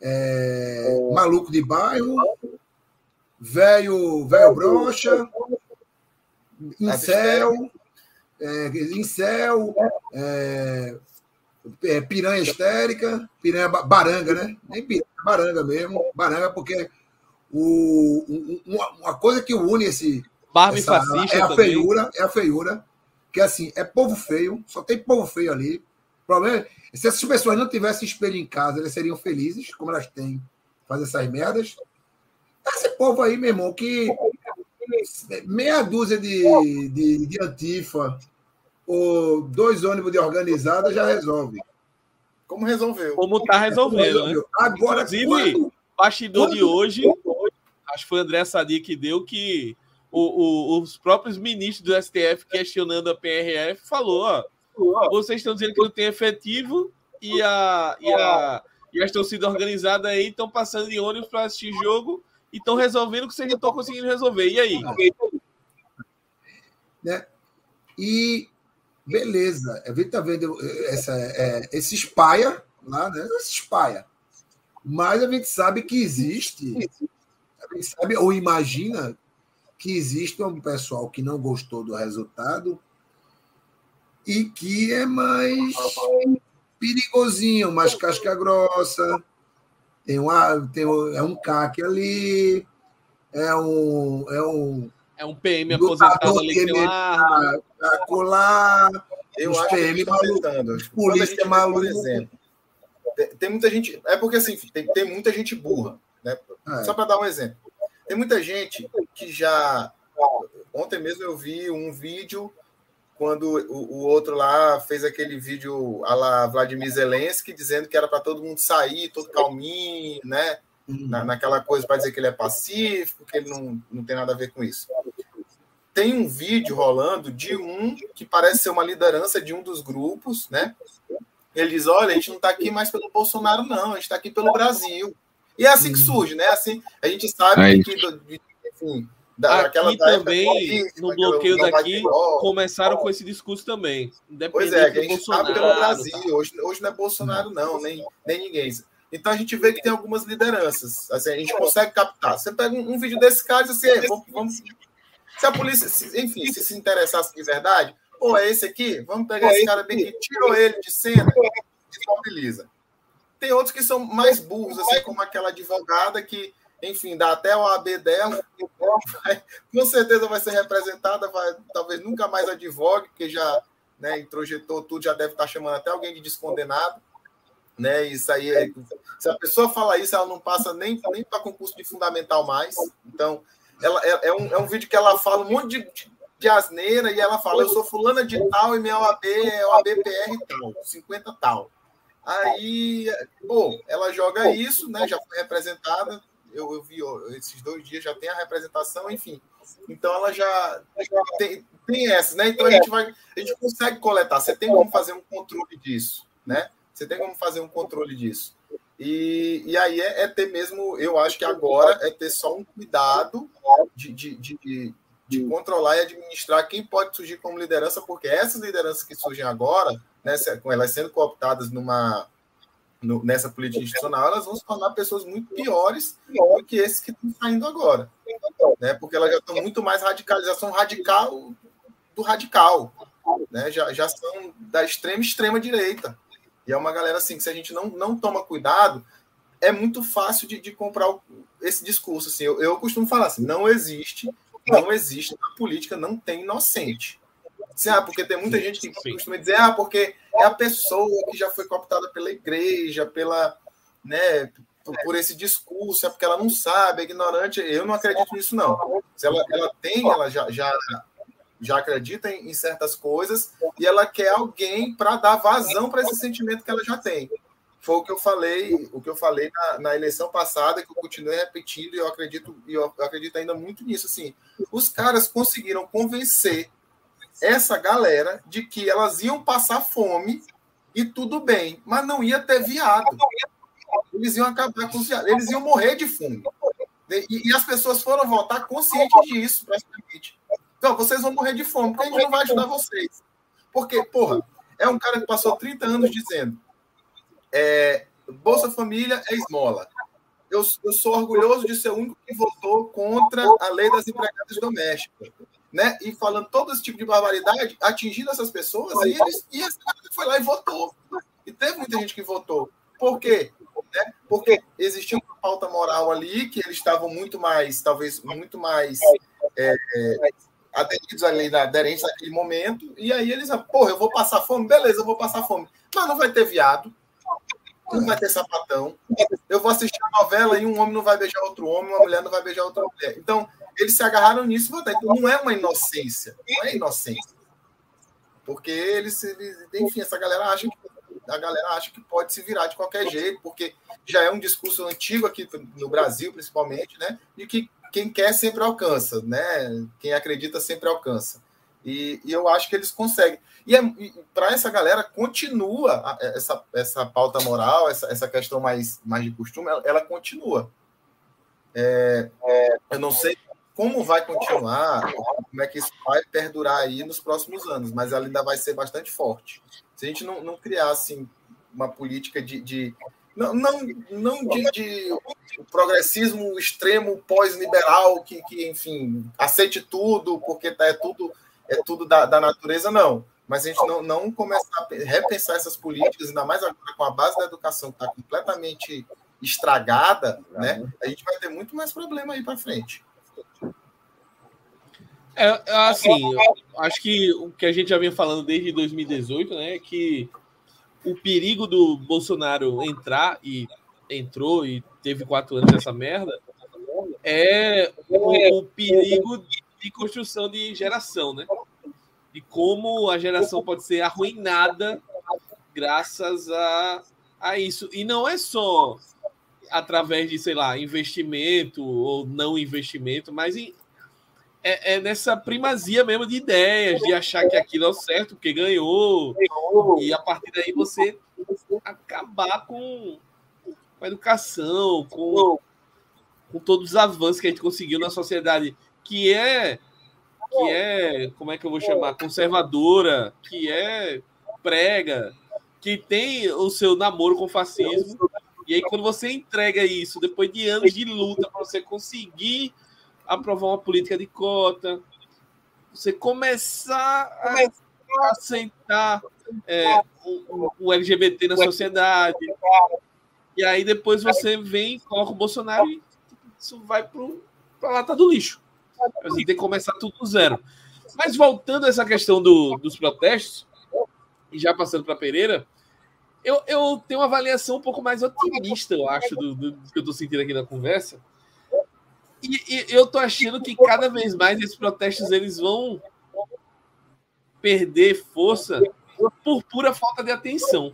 é, maluco de bairro, velho velho brocha, incel, é, incel, é, é, piranha histérica, piranha ba- baranga, né? Nem piranha, baranga mesmo. Baranga, porque o, um- um- uma, uma coisa que une esse. Barba essa- fascista é a também. feiura, é a feiura. Que assim, é povo feio, só tem povo feio ali. O problema é, se essas pessoas não tivessem espelho em casa, elas seriam felizes, como elas têm, fazer essas merdas. Esse povo aí, meu irmão, que meia dúzia de, de, de antifa ou dois ônibus de organizada já resolve. Como resolveu? Como tá resolvendo, né? Agora, Inclusive, quando- Bastidor quando- de hoje, acho que foi o André Sadi que deu que o- o- os próprios ministros do STF questionando a PRF falou, ó, vocês estão dizendo que não tem efetivo e a, e a e as torcidas organizadas aí estão passando de ônibus para assistir jogo e estão resolvendo o que vocês não estão conseguindo resolver. E aí? né? E beleza, a gente tá vendo essa, é, esse espalha lá, né? Esse espalha. Mas a gente sabe que existe, gente sabe ou imagina que existe um pessoal que não gostou do resultado e que é mais perigosinho, mais casca grossa. Tem, uma, tem um, é um CAC ali, é um. É um, é um PM aposentado ali que tem uma arma. Colar, Eu os acho que PM eles estão maluco, polícia exemplo, tem, tem muita gente. É porque assim, tem, tem muita gente burra. Né? É. Só para dar um exemplo. Tem muita gente que já. Ontem mesmo eu vi um vídeo quando o, o outro lá fez aquele vídeo a la Vladimir Zelensky dizendo que era para todo mundo sair, todo calminho, né? Na, naquela coisa para dizer que ele é pacífico, que ele não, não tem nada a ver com isso. Tem um vídeo rolando de um que parece ser uma liderança de um dos grupos, né? Ele diz: olha, a gente não está aqui mais pelo Bolsonaro, não, a gente está aqui pelo Brasil. E é assim que surge, né? Assim, a gente sabe Aí. que, do- de- enfim, daquela Aqui também, no aquela- bloqueio daqui, ter golpe. começaram com esse discurso também. Pois é, que a gente sabe pelo Brasil. Hoje, hoje não é Bolsonaro, não, nem, nem ninguém. Então a gente vê que tem algumas lideranças. Assim, a gente consegue captar. Você pega um, um vídeo desse cara e diz assim, "Ei, vamos, vamos- Se a polícia, se- enfim, se se interessasse de verdade, pô, é esse aqui? Vamos pegar esse cara bem que tirou ele de cena e mobiliza. Tem outros que são mais burros, assim, como aquela advogada que, enfim, dá até o AB dela, vai- com certeza vai ser representada, vai, talvez nunca mais advogue, porque já né, introjetou tudo, já deve estar chamando até alguém de descondenado. Né? Isso aí, é- se a pessoa fala isso, ela não passa nem, nem para concurso de fundamental mais. Então, ela, é, é um, é um vídeo que ela fala um monte de, de, de asneira e ela fala: Eu sou fulana de tal e minha OAB é OABPR tal, 50 tal. Aí, bom, ela joga isso, né? Já foi representada. Eu, eu vi esses dois dias, já tem a representação, enfim. Então ela já, já tem, tem essa, né? Então a gente vai, a gente consegue coletar. Você tem como fazer um controle disso, né? Você tem como fazer um controle disso. E, e aí é, é ter mesmo, eu acho que agora é ter só um cuidado de, de, de, de, de controlar e administrar quem pode surgir como liderança, porque essas lideranças que surgem agora, né, com elas sendo cooptadas numa, no- nessa política institucional, elas vão se tornar pessoas muito piores do que esses que estão saindo agora. Né, porque elas já estão muito mais são radical do radical. Né, já, já são da extrema extrema direita. E é uma galera assim que se a gente não, não toma cuidado, é muito fácil de, de comprar esse discurso. Assim, eu, eu costumo falar assim: não existe, não existe na política, não tem inocente. Assim, ah, porque tem muita gente que Sim. costuma dizer, ah, porque é a pessoa que já foi cooptada pela igreja, pela, né, por, por esse discurso, é porque ela não sabe, é ignorante. Eu não acredito nisso, não. Se ela, ela tem, ela já, já, já acredita em, em certas coisas e ela quer alguém para dar vazão para esse sentimento que ela já tem. Foi o que eu falei, o que eu falei na, na eleição passada, que eu continuei repetindo, e eu acredito, e eu acredito ainda muito nisso. Assim, os caras conseguiram convencer essa galera de que elas iam passar fome e tudo bem, mas não ia ter viado. Eles iam acabar com os viados, eles iam morrer de fome. E, e as pessoas foram votar conscientes disso, praticamente. Então, vocês vão morrer de fome, porque a gente não vai ajudar vocês. Porque, porra, é um cara que passou 30 anos dizendo é, Bolsa Família é esmola. Eu, eu sou orgulhoso de ser o único que votou contra a lei das empregadas domésticas. Né? E falando todo esse tipo de barbaridade, atingindo essas pessoas, e, eles, e esse cara foi lá e votou. E teve muita gente que votou. Por quê? Né? Porque existia uma pauta moral ali, que eles estavam muito mais, talvez, muito mais é, é, aderidos ali, aderentes naquele momento, e aí eles, porra, eu vou passar fome? Beleza, eu vou passar fome. Mas não vai ter viado, não vai ter sapatão. Eu vou assistir a novela e um homem não vai beijar outro homem, uma mulher não vai beijar outra mulher. Então, eles se agarraram nisso e votaram. Então, não é uma inocência. Não é inocência. Porque eles, eles enfim, essa galera acha que a galera acha que pode se virar de qualquer jeito, porque já é um discurso antigo aqui no Brasil, principalmente, né? De que quem quer sempre alcança, né? Quem acredita sempre alcança. E, e eu acho que eles conseguem. E, é, para essa galera, continua a- essa, essa pauta moral, essa, essa questão mais, mais de costume, ela, ela continua. É, é, eu não sei como vai continuar como é que isso vai perdurar aí nos próximos anos, mas ela ainda vai ser bastante forte. Se a gente não, não criar assim, uma política de. de não, não, não de, de progressismo extremo pós-liberal que, que, enfim, aceite tudo, porque tá, é tudo, é tudo da, da natureza, não. Mas a gente não, não começar a repensar essas políticas, ainda mais agora com a base da educação que está completamente estragada, né? A gente vai ter muito mais problema aí para frente. É, assim, acho que o que a gente já vem falando desde 2018, né, é que o perigo do Bolsonaro entrar e entrou e teve quatro anos dessa merda é o, o perigo de construção de geração, né? De como a geração pode ser arruinada graças a, a isso. E não é só através de, sei lá, investimento ou não investimento, mas em, é, é, nessa primazia mesmo de ideias, de achar que aquilo é o certo, porque ganhou, e a partir daí você acabar com, com a educação, com, com todos os avanços que a gente conseguiu na sociedade, que é, que é, como é que eu vou chamar, conservadora, que é prega, que tem o seu namoro com o fascismo, e aí quando você entrega isso, depois de anos de luta, para você conseguir aprovar uma política de cota, você começar a aceitar é, o, o, LGBT na sociedade. E aí depois você vem, coloca o Bolsonaro e isso vai para a lata do lixo. Você tem que começar tudo do zero. Mas voltando a essa questão do, dos protestos, e já passando para Pereira, eu, eu tenho uma avaliação um pouco mais otimista, eu acho, do, do, do que eu estou sentindo aqui na conversa e, e, eu tô achando que cada vez mais esses protestos eles vão perder força por pura falta de atenção.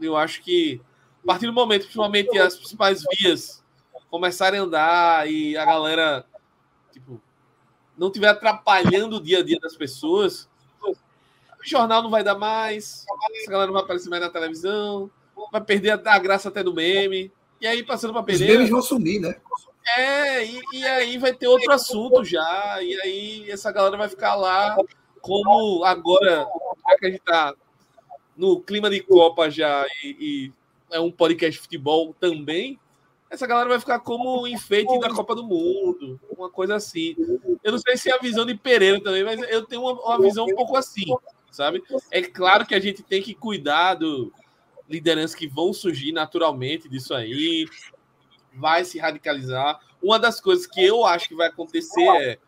Eu acho que a partir do momento, principalmente as principais vias começarem a andar e a galera tipo, não estiver atrapalhando o dia a dia das pessoas, o jornal não vai dar mais, essa galera não vai aparecer mais na televisão, vai perder a, graça até do meme. E aí, passando para Pereira. Os memes vão sumir, né? É, e, e, aí vai ter outro assunto já, e aí essa galera vai ficar lá, como agora, já que a gente tá no clima de Copa já, e, e é um podcast de futebol também, essa galera vai ficar como enfeite da Copa do Mundo, uma coisa assim. Eu não sei se é a visão de Pereira também, mas eu tenho uma, uma visão um pouco assim, sabe? É claro que a gente tem que cuidar do lideranças que vão surgir naturalmente disso aí, vai se radicalizar. Uma das coisas que eu acho que vai acontecer é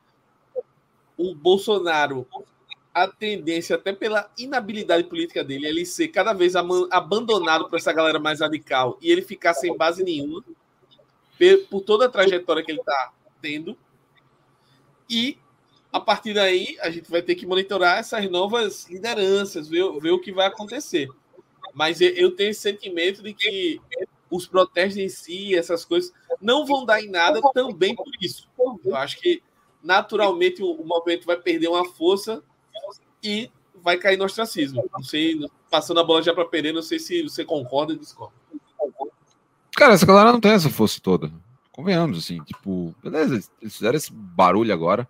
o Bolsonaro, a tendência, até pela inabilidade política dele, é ele ser cada vez abandonado por essa galera mais radical e ele ficar sem base nenhuma, por toda a trajetória que ele está tendo. E a partir daí, a gente vai ter que monitorar essas novas lideranças, ver, ver o que vai acontecer. Mas eu tenho esse sentimento de que os protestos em si, essas coisas, não vão dar em nada também por isso. Eu acho que naturalmente o, movimento vai perder uma força e vai cair no ostracismo. Não sei, passando a bola já para Pereira, não sei se você concorda ou discorda. Cara, essa galera não tem essa força toda. Convenhamos, assim, tipo, beleza, eles fizeram esse barulho agora.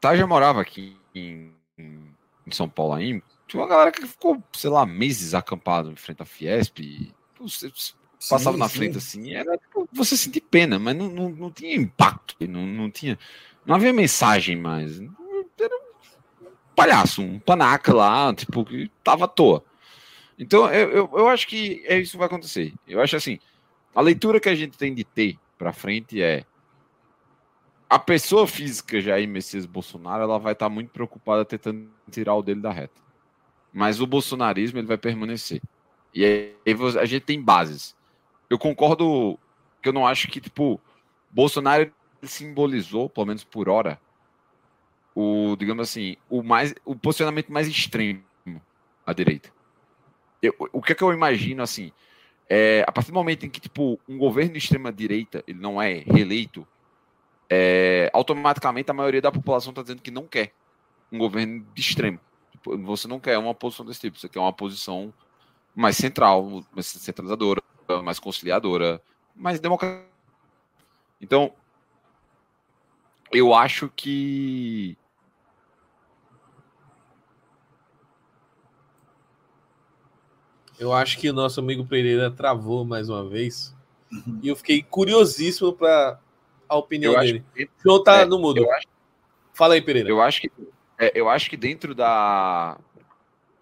Tá, já morava aqui em, em São Paulo ainda. Tinha uma galera que ficou, sei lá, meses acampado em frente à Fiesp. E, passava sim, na frente assim, era tipo, você sentir pena, mas não, não, não tinha impacto, não, não tinha. Não havia mensagem mais. Era um palhaço, um panaca lá, tipo, que tava à toa. Então, eu, eu, eu acho que é isso que vai acontecer. Eu acho assim, a leitura que a gente tem de ter para frente é a pessoa física Jair Messias Bolsonaro, ela vai estar tá muito preocupada tentando tirar o dele da reta. Mas o bolsonarismo ele vai permanecer. E aí a gente tem bases eu concordo que eu não acho que, tipo, Bolsonaro simbolizou, pelo menos por hora, o, digamos assim, o mais o posicionamento mais extremo à direita. Eu, o que é que eu imagino assim? É, a partir do momento em que tipo um governo de extrema direita ele não é reeleito, é, automaticamente a maioria da população está dizendo que não quer um governo de extremo. Tipo, você não quer uma posição desse tipo, você quer uma posição mais central, mais centralizadora, mais conciliadora, mais democrática. Então, eu acho que Eu acho que o nosso amigo Pereira travou mais uma vez. E eu fiquei curiosíssimo para a opinião Eu dele. que- O senhor tá é, no mudo. acho- Fala aí, Pereira. Eu acho que é, eu acho que dentro da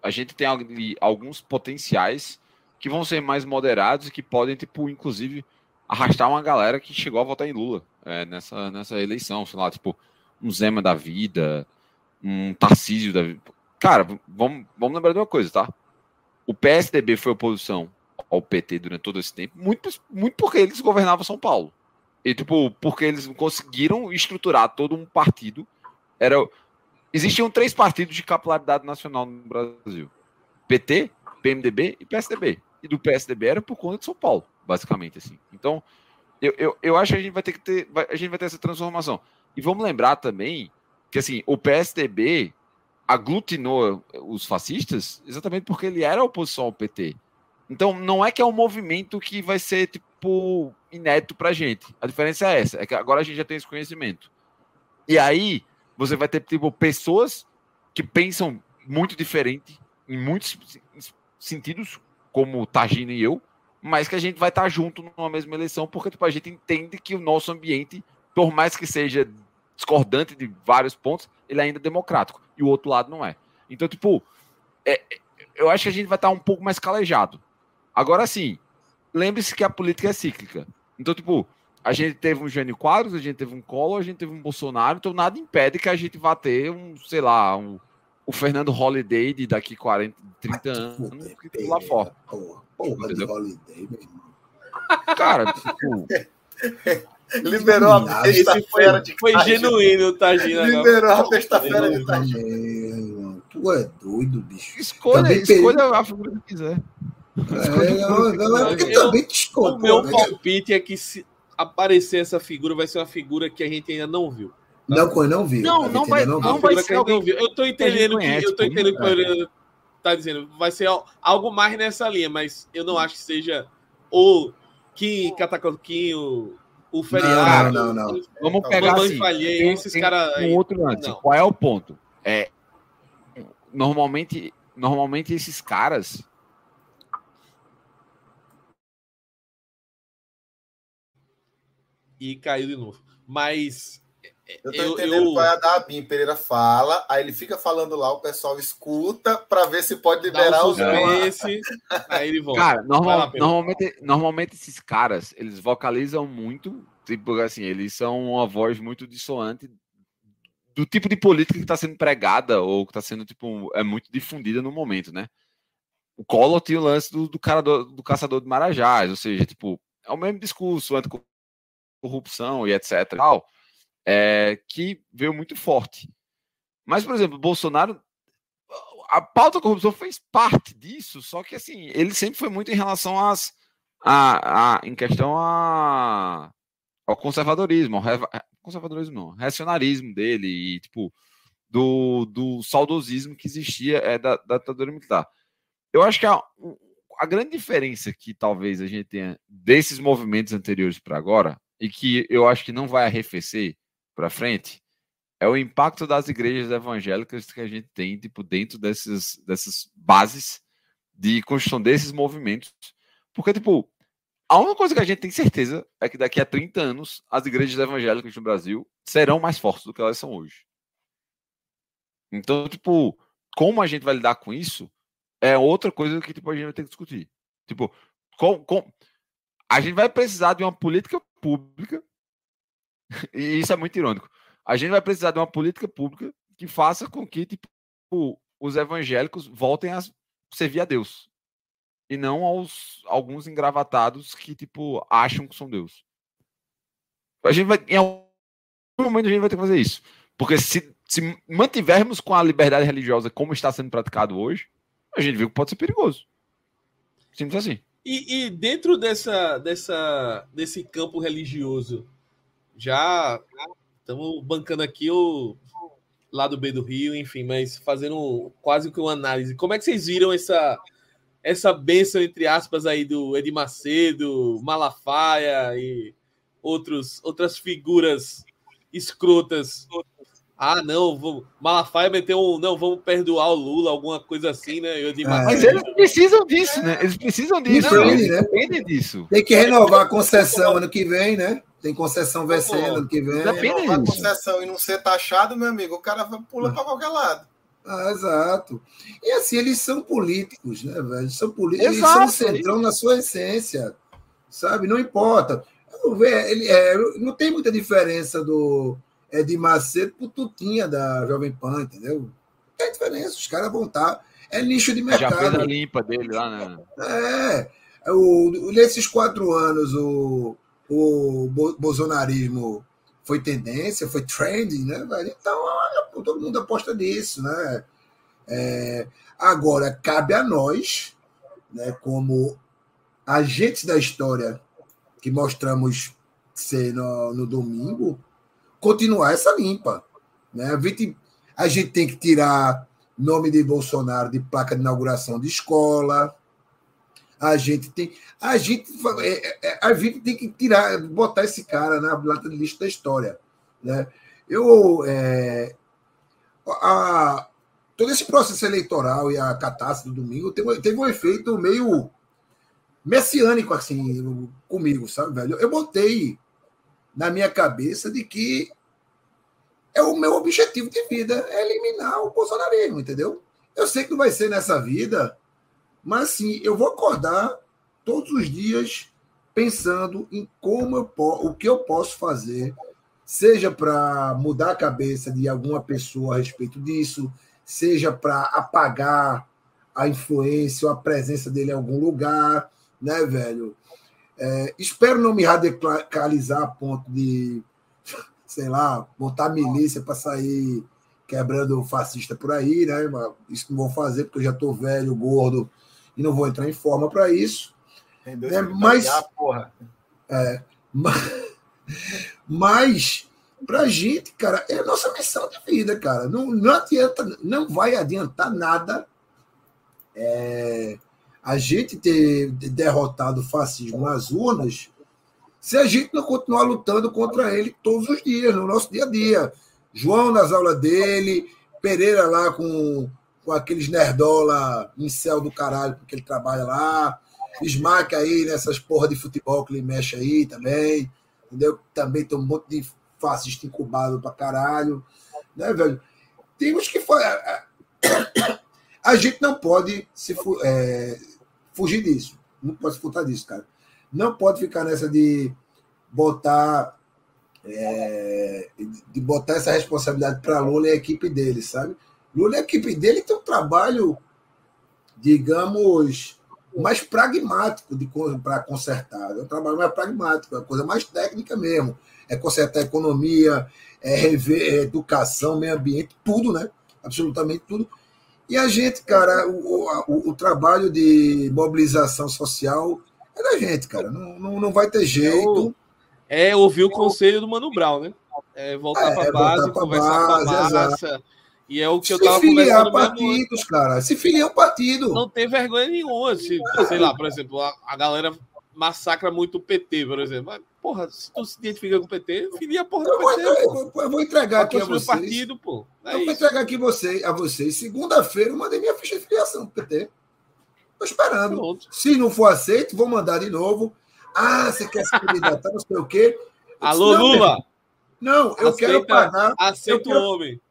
a gente tem ali alguns potenciais que vão ser mais moderados e que podem tipo inclusive arrastar uma galera que chegou a votar em Lula é, nessa nessa eleição, sei lá, tipo um Zema da vida, um Tarcísio da vida. Cara, vamos vamos lembrar de uma coisa, tá? O PSDB foi oposição ao PT durante todo esse tempo, muito muito porque eles governavam São Paulo. E tipo, porque eles conseguiram estruturar todo um partido era existiam três partidos de capilaridade nacional no Brasil: PT, PMDB e PSDB. E do PSDB era por conta de São Paulo, basicamente assim. Então, eu, eu, eu acho que a gente vai ter que ter, a gente vai ter essa transformação. E vamos lembrar também que assim, o PSDB aglutinou os fascistas exatamente porque ele era oposição ao PT. Então, não é que é um movimento que vai ser tipo inédito pra gente. A diferença é essa, é que agora a gente já tem esse conhecimento. E aí, você vai ter tipo pessoas que pensam muito diferente em muitos sentidos, como Tagina e eu, mas que a gente vai estar junto numa mesma eleição, porque tipo, a gente entende que o nosso ambiente, por mais que seja discordante de vários pontos, ele ainda é democrático, e o outro lado não é. Então, tipo, é- é- eu acho que a gente vai estar um pouco mais calejado. Agora sim, lembre-se que a política é cíclica. Então, tipo, a gente teve um Jânio Quadros, a gente teve um Collor, a gente teve um Bolsonaro, então nada impede que a gente vá ter um, sei lá, um, o Fernando Holiday de daqui 40, 30 anos que tá lá fora. Porra, porra de holiday, meu irmão. Cara, tipo, Liberou a Esse besta-feira foi, de foi genuíno, Tagina. Liberou a besta-feira de Tagina. Meu, Tu é doido, bicho. escolha, Também escolha a figura que quiser. É, não, não, é porque Eu- também te O escolho. meu palpite é que se aparecer essa figura, vai ser uma figura que a gente ainda não viu. Não, quando não vi. Não, não vai- viu. Não vai ser alguém viu. Eu tô entendendo que, conhece, eu tô entendendo o que o é. Tá dizendo. Vai ser al- algo mais nessa linha, mas eu não acho que seja o Kim, Catacoquim, o, feriado. não, não, não. Vamos pegar assim. Falhei, tem- esses tem caras aí. Um outro lance. não. Qual é o ponto? É normalmente, normalmente esses caras E caiu de novo. Mas Eu tô Eu- entendendo eu- qual é a da Abim. Pereira fala, aí ele fica falando lá, o pessoal escuta pra ver se pode liberar um os suspense, aí ele volta. Cara, normal- lá, normalmente, normalmente esses caras, eles vocalizam muito, tipo assim, eles são uma voz muito dissoante do tipo de política que está sendo pregada ou que está sendo, tipo, é muito difundida no momento, né? O Collor tinha o lance do, do cara do, do caçador de marajás, ou seja, tipo, é o mesmo discurso anticorrupção e etc e tal, é, que veio muito forte. Mas, por exemplo, Bolsonaro a pauta corrupção fez parte disso, só que assim, ele sempre foi muito em relação às a, a, em questão a, ao conservadorismo, ao reva- conservadorismo não, racionalismo dele e tipo do, do saudosismo que existia é, da, da ditadura militar. Eu acho que a, a grande diferença que talvez a gente tenha desses movimentos anteriores para agora e que eu acho que não vai arrefecer para frente é o impacto das igrejas evangélicas que a gente tem tipo dentro dessas, dessas bases de construção desses movimentos. Porque, tipo, a única coisa que a gente tem certeza é que daqui a 30 anos as igrejas evangélicas no Brasil serão mais fortes do que elas são hoje. Então, tipo, como a gente vai lidar com isso é outra coisa que tipo, a gente vai ter que discutir. Tipo, com, com... a gente vai precisar de uma política pública, e isso é muito irônico. A gente vai precisar de uma política pública que faça com que tipo, os evangélicos voltem a servir a Deus e não aos alguns engravatados que tipo acham que são Deus. A gente vai em algum momento a gente vai ter que fazer isso, porque se, se mantivermos com a liberdade religiosa como está sendo praticado hoje, a gente viu que pode ser perigoso. Simples assim. E, e dentro dessa, dessa, desse campo religioso, já estamos bancando aqui o lado B do Rio, enfim, mas fazendo quase que uma análise. Como é que vocês viram essa essa benção, entre aspas, aí do Edir Macedo, Malafaia e outros, outras figuras escrotas Ah, não, vamos... Malafaia meteu um. Não, vamos perdoar o Lula, alguma coisa assim, né? Eu digo, É. Mas eles precisam disso, né? Eles precisam disso. Depende, eles né? dependem disso. Tem que renovar a concessão ano que vem, né? Tem concessão vencendo ano que vem. Depende Renovar a disso. concessão e não ser taxado, meu amigo, o cara vai- pula para qualquer lado. Ah, exato. E assim, eles são políticos, né, velho? Eles são políticos, eles são centrão na sua essência, sabe? Não importa. Ele, é, não tem muita diferença do Edir Macedo pro Tutinha da Jovem Pan, entendeu? Não tem diferença, os caras vão estar. É nicho de Já fez mercado. a limpa dele lá, né? É. O, nesses quatro anos, o, o bo- bolsonarismo foi tendência, foi trending, né, velho? Então, todo mundo aposta nisso, né? É, agora, cabe a nós, né, como agentes da história que mostramos ser no, no domingo, continuar essa limpa. Né? A, gente, a gente tem que tirar nome de Bolsonaro de placa de inauguração de escola. A gente tem. A gente, é, é, a gente tem que tirar, botar esse cara na lata de lixo da história. Né? Eu. É, a, todo esse processo eleitoral e a catástrofe do domingo teve, teve um efeito meio messiânico assim comigo, sabe, velho? Eu botei na minha cabeça de que é o meu objetivo de vida é eliminar o bolsonarismo, entendeu? Eu sei que não vai ser nessa vida, mas sim, eu vou acordar todos os dias pensando em como eu o que eu posso fazer, seja para mudar a cabeça de alguma pessoa a respeito disso, seja para apagar a influência ou a presença dele em algum lugar, né, velho? É, espero não me radicalizar a ponto de, sei lá, botar milícia para sair quebrando fascista por aí, né? Isso não vou fazer porque eu já estou velho, gordo e não vou entrar em forma para isso. Dois É, mas-. É, mas, mas pra gente, cara, é a nossa missão de vida, cara. Não, não adianta, não vai adiantar nada é, a gente ter derrotado o fascismo nas urnas se a gente não continuar lutando contra ele todos os dias, no nosso dia a dia. João nas aulas dele, Pereira lá com, com aqueles nerdola céu do caralho, porque ele trabalha lá. Smack aí nessas porra de futebol que ele mexe aí também. Entendeu? Também tem um monte de fascista incubado pra caralho. Né, velho? Temos que. fa- A, gente não pode se é, fugir disso. Não pode se furtar disso, cara. Não pode ficar nessa de botar. é, de botar essa responsabilidade para Lula e a equipe dele, sabe? Lula e a equipe dele tem um trabalho, digamos, mais pragmático para consertar. É um trabalho mais pragmático, é uma coisa mais técnica mesmo. É consertar a economia, é rever é educação, meio ambiente, tudo, né? Absolutamente tudo. E a gente, cara, o, o, o trabalho de mobilização social é da gente, cara. Não, não, não vai ter jeito. É ouvir o conselho do Mano Brown, né? É voltar É, pra é base, voltar pra conversar com a base, massa. E é o que eu Se tava filiar conversando partidos, cara. Se filiar um partido. Não tem vergonha nenhuma. Se, sei lá, por exemplo, a, a galera massacra muito o PT, por exemplo. Mas, porra, se tu se identifica com o PT, filia a porra do Eu vou, PT. eu vou- eu vou entregar aqui a vocês. partido, pô. É eu vou isso. entregar aqui você, a vocês. Segunda-feira eu mandei minha ficha de filiação pro PT. Estou esperando. Pronto. Se não for aceito, vou mandar de novo. Ah, você quer se candidatar, não sei o quê. Eu disse, Alô, não, Lula! Não, eu quero Aceita- pagar. Aceita eu o quero- homem.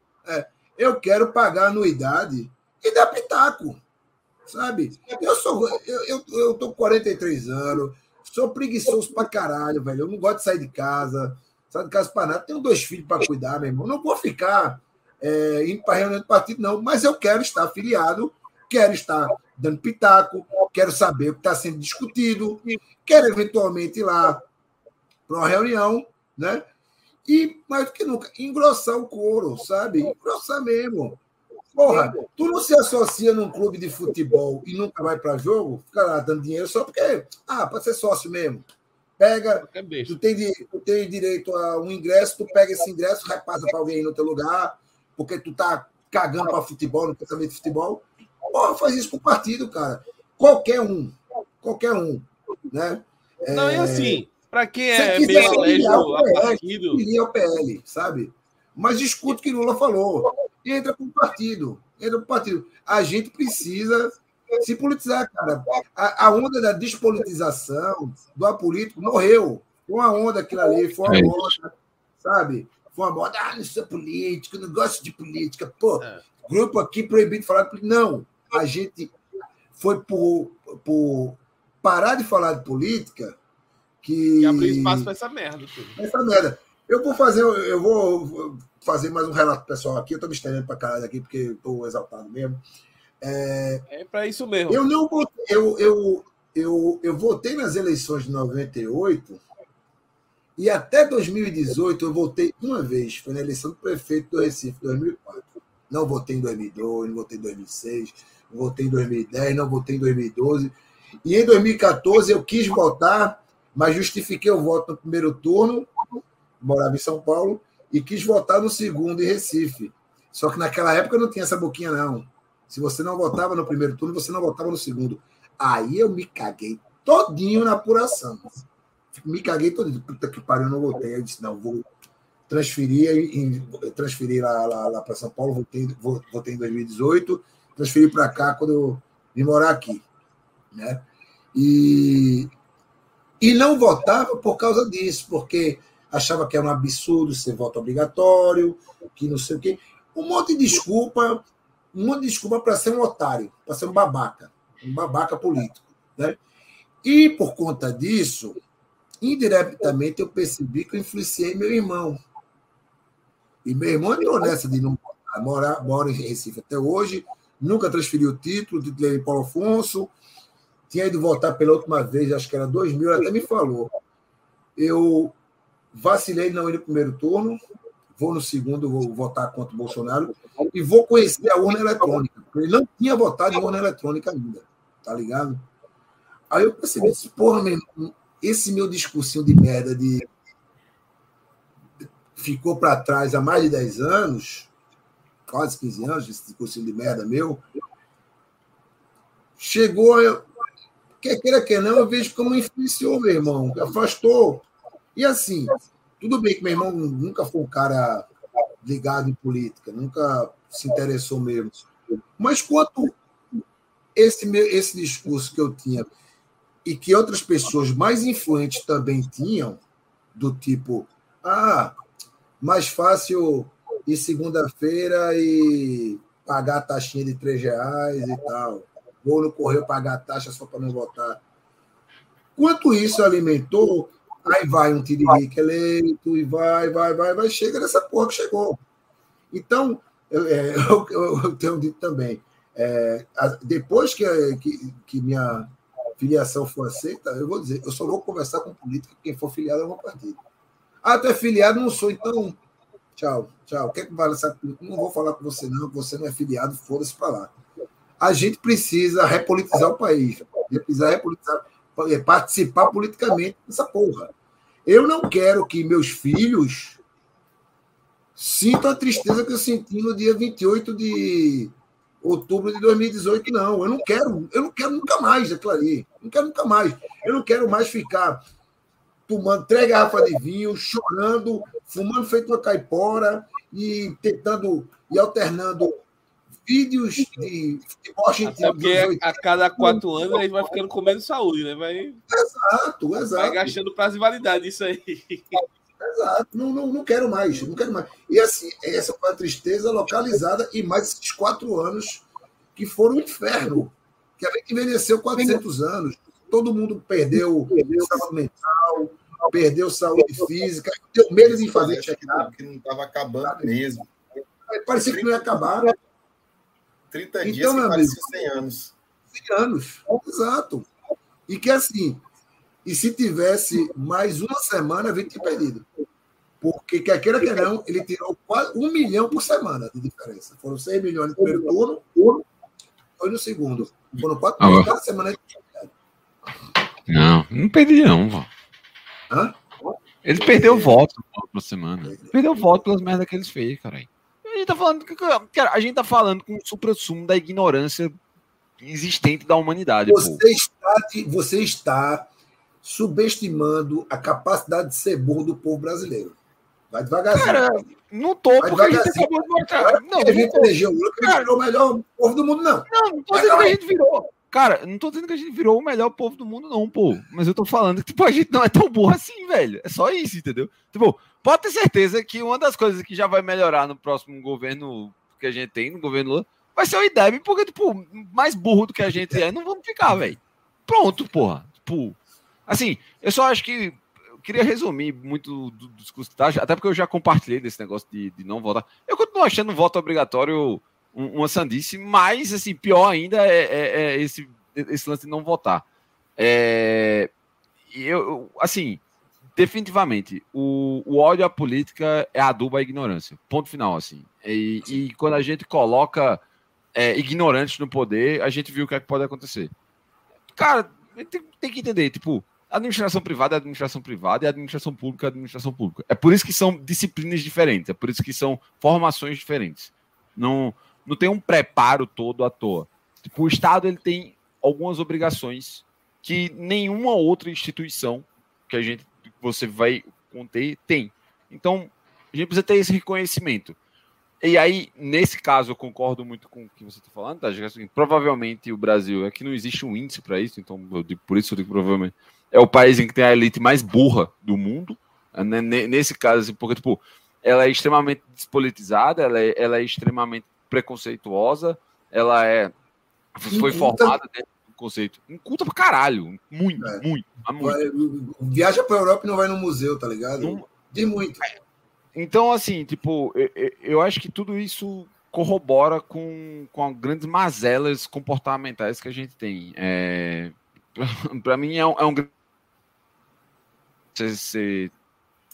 Eu quero pagar anuidade e dar pitaco. Sabe? Eu sou. Eu, eu, eu tô com 43 anos, sou preguiçoso pra caralho, velho. Eu não gosto de sair de casa, sair de casa pra nada. Tenho dois filhos para cuidar, meu irmão. Não vou ficar é, indo para reunião de partido, não. Mas eu quero estar afiliado, quero estar dando pitaco, quero saber o que está sendo discutido, quero eventualmente ir lá para uma reunião, né? E, mais do que nunca, engrossar o couro, sabe? Engrossar mesmo. Porra, tu não se associa num clube de futebol e nunca vai para jogo, fica lá dando dinheiro só porque, ah, pode ser sócio mesmo. Pega, É tu tem, tu tem direito a um ingresso, tu pega esse ingresso, repassa para alguém no teu lugar, porque tu tá cagando para futebol, não quer saber de futebol. Porra, faz isso com o partido, cara. Qualquer um. Qualquer um. Né? Não, é assim, pra quem é quiser meio alérgico a PL, partido, Filia o PL, sabe? mas escuta o que Lula falou. E entra para o partido. Entra para o partido. A gente precisa se politizar, cara. A, a onda da despolitização do apolítico morreu. Foi uma onda aquilo ali, foi uma É. onda, sabe? Foi uma moda, ah, não sou político, não gosto de política. Pô, É. grupo aqui proibido de falar de política. Não, a gente foi por, por parar de falar de política que. E abrir espaço para essa merda. Tudo. Essa merda. Eu vou fazer, eu vou fazer mais um relato pessoal aqui. Eu tô me estendendo pra caralho aqui, porque eu tô exaltado mesmo. É, É para isso mesmo. eu não votei, eu, eu, eu, eu votei nas eleições de 98 e até 2018 eu votei uma vez. Foi na eleição do prefeito do Recife, 2004. Não votei em 2002, não votei em 2006, não votei em 2010, não votei em 2012. E em 2014 eu quis votar, mas justifiquei o voto no primeiro turno, morava em São Paulo, e quis votar no segundo em Recife. Só que naquela época não tinha essa boquinha, não. Se você não votava no primeiro turno, você não votava no segundo. Aí eu me caguei todinho na apuração. Me caguei todinho. Puta que pariu, eu não votei. Eu disse, não, vou transferir, em, transferir lá, lá, lá para São Paulo, votei, vo- votei em 2018, transferi para cá quando eu vim morar aqui. Né? E, e não votava por causa disso, porque achava que era um absurdo ser voto obrigatório, que não sei o quê. Um monte de desculpa, um monte de desculpa para ser um otário, para ser um babaca, um babaca político. Né? E por conta disso, indiretamente eu percebi que eu influenciei meu irmão. E meu irmão entrou nessa de não votar, mora, em Recife até hoje, nunca transferiu o título, titulei em Paulo Afonso, tinha ido votar pela última vez, acho que era 2000, ele até me falou. Eu vacilei não ir no primeiro turno, vou no segundo, vou votar contra o Bolsonaro e vou conhecer a urna eletrônica, ele não tinha votado em urna eletrônica ainda, tá ligado? Aí eu percebi, porra, meu esse meu discursinho de merda de ficou para trás há mais de 10 anos, quase 15 anos, esse discursinho de merda meu, chegou, quer queira, quer não, eu vejo como influenciou meu irmão, afastou. E assim, tudo bem que meu irmão nunca foi um cara ligado em política, nunca se interessou mesmo. Mas quanto esse, meu, esse discurso que eu tinha e que outras pessoas mais influentes também tinham, do tipo, ah, mais fácil ir segunda-feira e pagar a taxinha de três reais e tal. Vou no correio pagar a taxa só para não votar. Quanto isso alimentou, aí vai um tiririca eleito, e vai, vai, vai, vai, chega nessa porra que chegou. Então, eu, é, eu, eu tenho dito também, é, depois que, que, que minha filiação for aceita, eu vou dizer, eu só vou conversar com política quem for filiado a algum partido. Ah, tu é filiado, não sou, então tchau, tchau. Quer que vale essa? Não vou falar com você, não, você não é filiado, foda-se para lá. A gente precisa repolitizar o país, precisa repolitizar, é, participar politicamente dessa porra. Eu não quero que meus filhos sintam a tristeza que eu senti no dia 28 de outubro de 2018, não. Eu não quero, eu não quero nunca mais aquilo ali. Não quero nunca mais. Eu não quero mais ficar tomando três garrafas de vinho, chorando, fumando feito uma caipora e tentando e alternando vídeos de futebol Até argentino. porque a cada quatro anos ele vai ficando com menos saúde, né? Vai, Exato, vai exato. gastando prazo de validade isso aí. Exato. Não, não, não quero mais, não quero mais. E assim, essa foi a tristeza localizada e mais esses quatro anos que foram um inferno. Que a gente envelheceu 400 anos. Todo mundo perdeu, saúde mental, perdeu saúde física, deu medo de fazer check-up. que não estava acabando mesmo. Parecia que não ia acabar. 30 Então, dias que parecia 100 anos. 100 anos. Exato. E que assim, e se tivesse mais uma semana, a gente tinha perdido. Porque, quer queira que não, ele tirou quase um milhão por semana de diferença. Foram 6 milhões no primeiro turno, foi no segundo. Foram 4 Ah, milhões ué. cada semana. Não, não perdi não, vó. Hã? Ele perdeu voto na próxima semana. Perdeu voto pelas merdas que eles fez, caralho. A gente tá falando, cara, a gente tá falando com o supra-sumo da ignorância existente da humanidade, pô. Você está, de- você está subestimando a capacidade de ser burro do povo brasileiro. Vai devagarzinho. Cara, não tô, Vai porque a gente acabou de mostrar. Não, a gente elegeu o Lula que Cara. virou o melhor povo do mundo, não. Não, não tô dizendo que a gente virou. Cara, não tô dizendo que a gente virou o melhor povo do mundo, não, pô. Mas eu tô falando que, tipo, a gente não é tão burro assim, velho. É só isso, entendeu? Tipo, pode ter certeza que uma das coisas que já vai melhorar no próximo governo que a gente tem, no governo Lula, vai ser o IDEB, porque, tipo, mais burro do que a gente é, não vamos ficar, velho. Pronto, porra. Tipo, assim, eu só acho que. Eu queria resumir muito do, do discurso, tá? até porque eu já compartilhei desse negócio de, de não votar. Eu continuo achando o voto obrigatório um- uma sandice, mas, assim, pior ainda é, é- é esse, esse lance de não votar. É, eu, assim, definitivamente, o, o ódio à política é adubo à ignorância. Ponto final, assim. E, e quando a gente coloca é, ignorantes no poder, a gente viu o que, é que pode acontecer. Cara, tem, tem que entender, tipo, administração privada é administração privada e administração pública é administração pública. É por isso que são disciplinas diferentes, é por isso que são formações diferentes. Não, não tem um preparo todo à toa. Tipo, o Estado ele tem algumas obrigações que nenhuma outra instituição que a gente você vai conter tem. Então, a gente precisa ter esse reconhecimento. E aí, nesse caso, eu concordo muito com o que você está falando, tá? Assim, provavelmente o Brasil é que não existe um índice para isso, então digo, por isso eu digo provavelmente é o país em que tem a elite mais burra do mundo. né? Ne- Nesse caso, assim, porque tipo, ela é extremamente despolitizada, ela é, ela é extremamente preconceituosa, ela é foi Inculta. formada dentro conceito. Inculta pra caralho. Muito, É. muito. muito. Vai- viaja pra Europa e não vai no museu, tá ligado? Não- Tem muito. Então, assim, tipo, eu, eu- acho que tudo isso corrobora com, com as grandes mazelas comportamentais que a gente tem. É, para mim é um, é um grande- você, você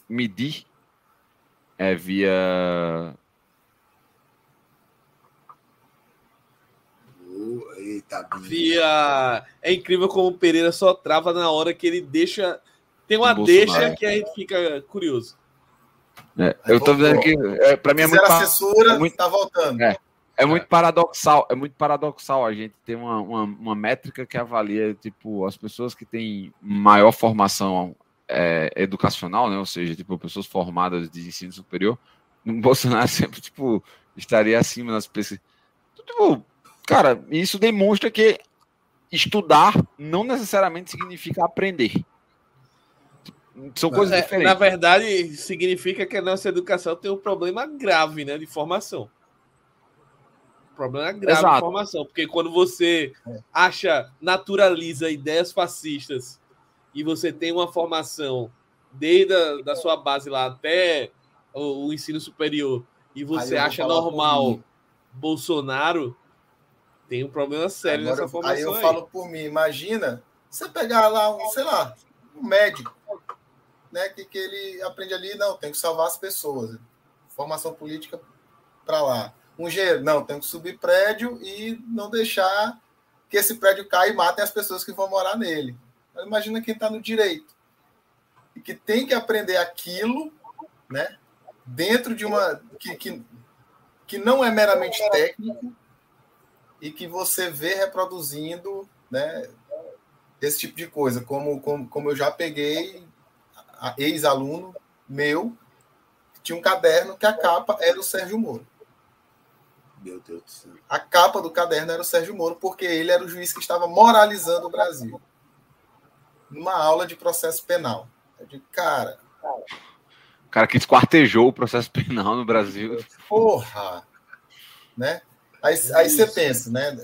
medir é, via eita. É incrível como o Pereira só trava na hora que ele deixa. Tem uma Bolsonaro. deixa que a gente fica curioso. é, eu tô dizendo que é, para mim é muito, censura, é muito- tá voltando. É. é muito paradoxal, é muito paradoxal a gente ter uma, uma, uma métrica que avalia tipo as pessoas que têm maior formação é, educacional, né? Ou seja, tipo pessoas formadas de ensino superior. O Bolsonaro sempre tipo estaria acima nas pesquisas. Então, tipo, cara, isso demonstra que estudar não necessariamente significa aprender. São coisas É, diferentes. na verdade, significa que a nossa educação tem um problema grave né, de formação. Problema grave de Exato. formação. Porque quando você acha, naturaliza ideias fascistas e você tem uma formação desde a da sua base lá até o, o ensino superior e você acha normal. Bolsonaro, tem um problema sério Agora, nessa formação aí eu aí. falo por mim, imagina você pegar lá, um, sei lá, um médico, né, que, que ele aprende ali, não, tem que salvar as pessoas. Formação política para lá. Um engenheiro, não, tem que subir prédio e não deixar que esse prédio caia e matem as pessoas que vão morar nele. Imagina quem está no direito e que tem que aprender aquilo, né, dentro de uma que, que, que não é meramente técnico e que você vê reproduzindo né, esse tipo de coisa, como, como, como eu já peguei a- ex-aluno meu, que tinha um caderno que a capa era o Sérgio Moro. Meu Deus do céu. A capa do caderno era o Sérgio Moro, porque ele era o juiz que estava moralizando o Brasil. Numa aula de processo penal. Eu digo, cara, O cara que esquartejou o processo penal no Brasil. porra! Né? Aí, aí você pensa, né?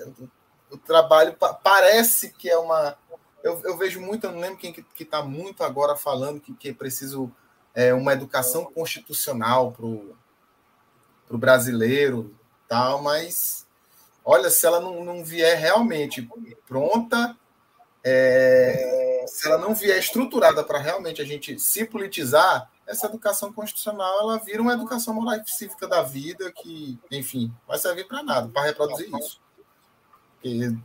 O, trabalho pa- parece que é uma. Eu, eu vejo muito, eu não lembro quem que está muito agora falando que, que é preciso é, uma educação constitucional para o brasileiro, tal, mas olha, se ela não, não vier realmente pronta, é, se ela não vier estruturada para realmente a gente se politizar, essa educação constitucional ela vira uma educação moral e cívica da vida que, enfim, vai servir para nada, para reproduzir isso. Porque,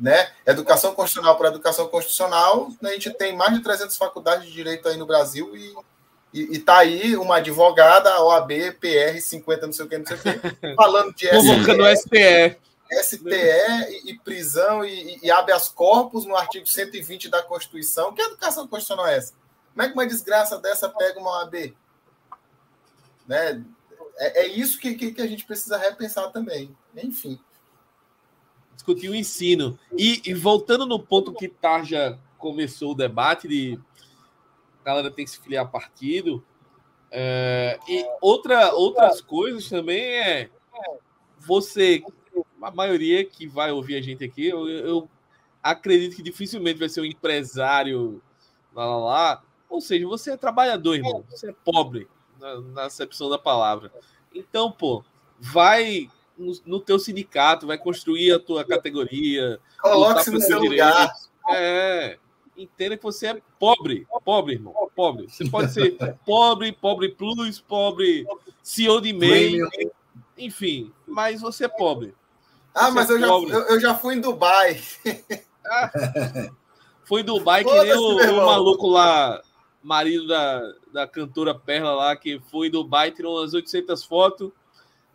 né, educação constitucional para educação constitucional, né, a gente tem mais de 300 faculdades de direito aí no Brasil e e, e tá aí uma advogada, OAB, PR, 50, não sei o que, não sei o que, falando de Convocando o STE. STE e, e prisão e, e habeas corpus no artigo 120 da Constituição. Que educação constitucional é essa? Como é que uma desgraça dessa pega uma OAB? Né? É, é isso que, que, que a gente precisa repensar também. Enfim. discutir o ensino. E, e voltando no ponto que Tarja começou o debate de a galera tem que se filiar a partido. é, e outra, outras coisas também é você, a maioria que vai ouvir a gente aqui, eu, eu acredito que dificilmente vai ser um empresário lá, lá, lá. Ou seja, você é trabalhador, irmão. Você é pobre, na, na acepção da palavra. Então, pô, vai no, no teu sindicato, vai construir a tua categoria. Coloque-se no seu teus lugar. É. Entenda que você é pobre, pobre, irmão, pobre. Você pode ser pobre, pobre plus, pobre CEO de MEI, Premium. enfim, mas você é pobre. Ah, Você mas é eu já, pobre. eu, eu já fui em Dubai. Foi em Dubai que nem o, o maluco lá, marido da, da cantora Perla lá, que foi em Dubai, tirou umas 800 fotos,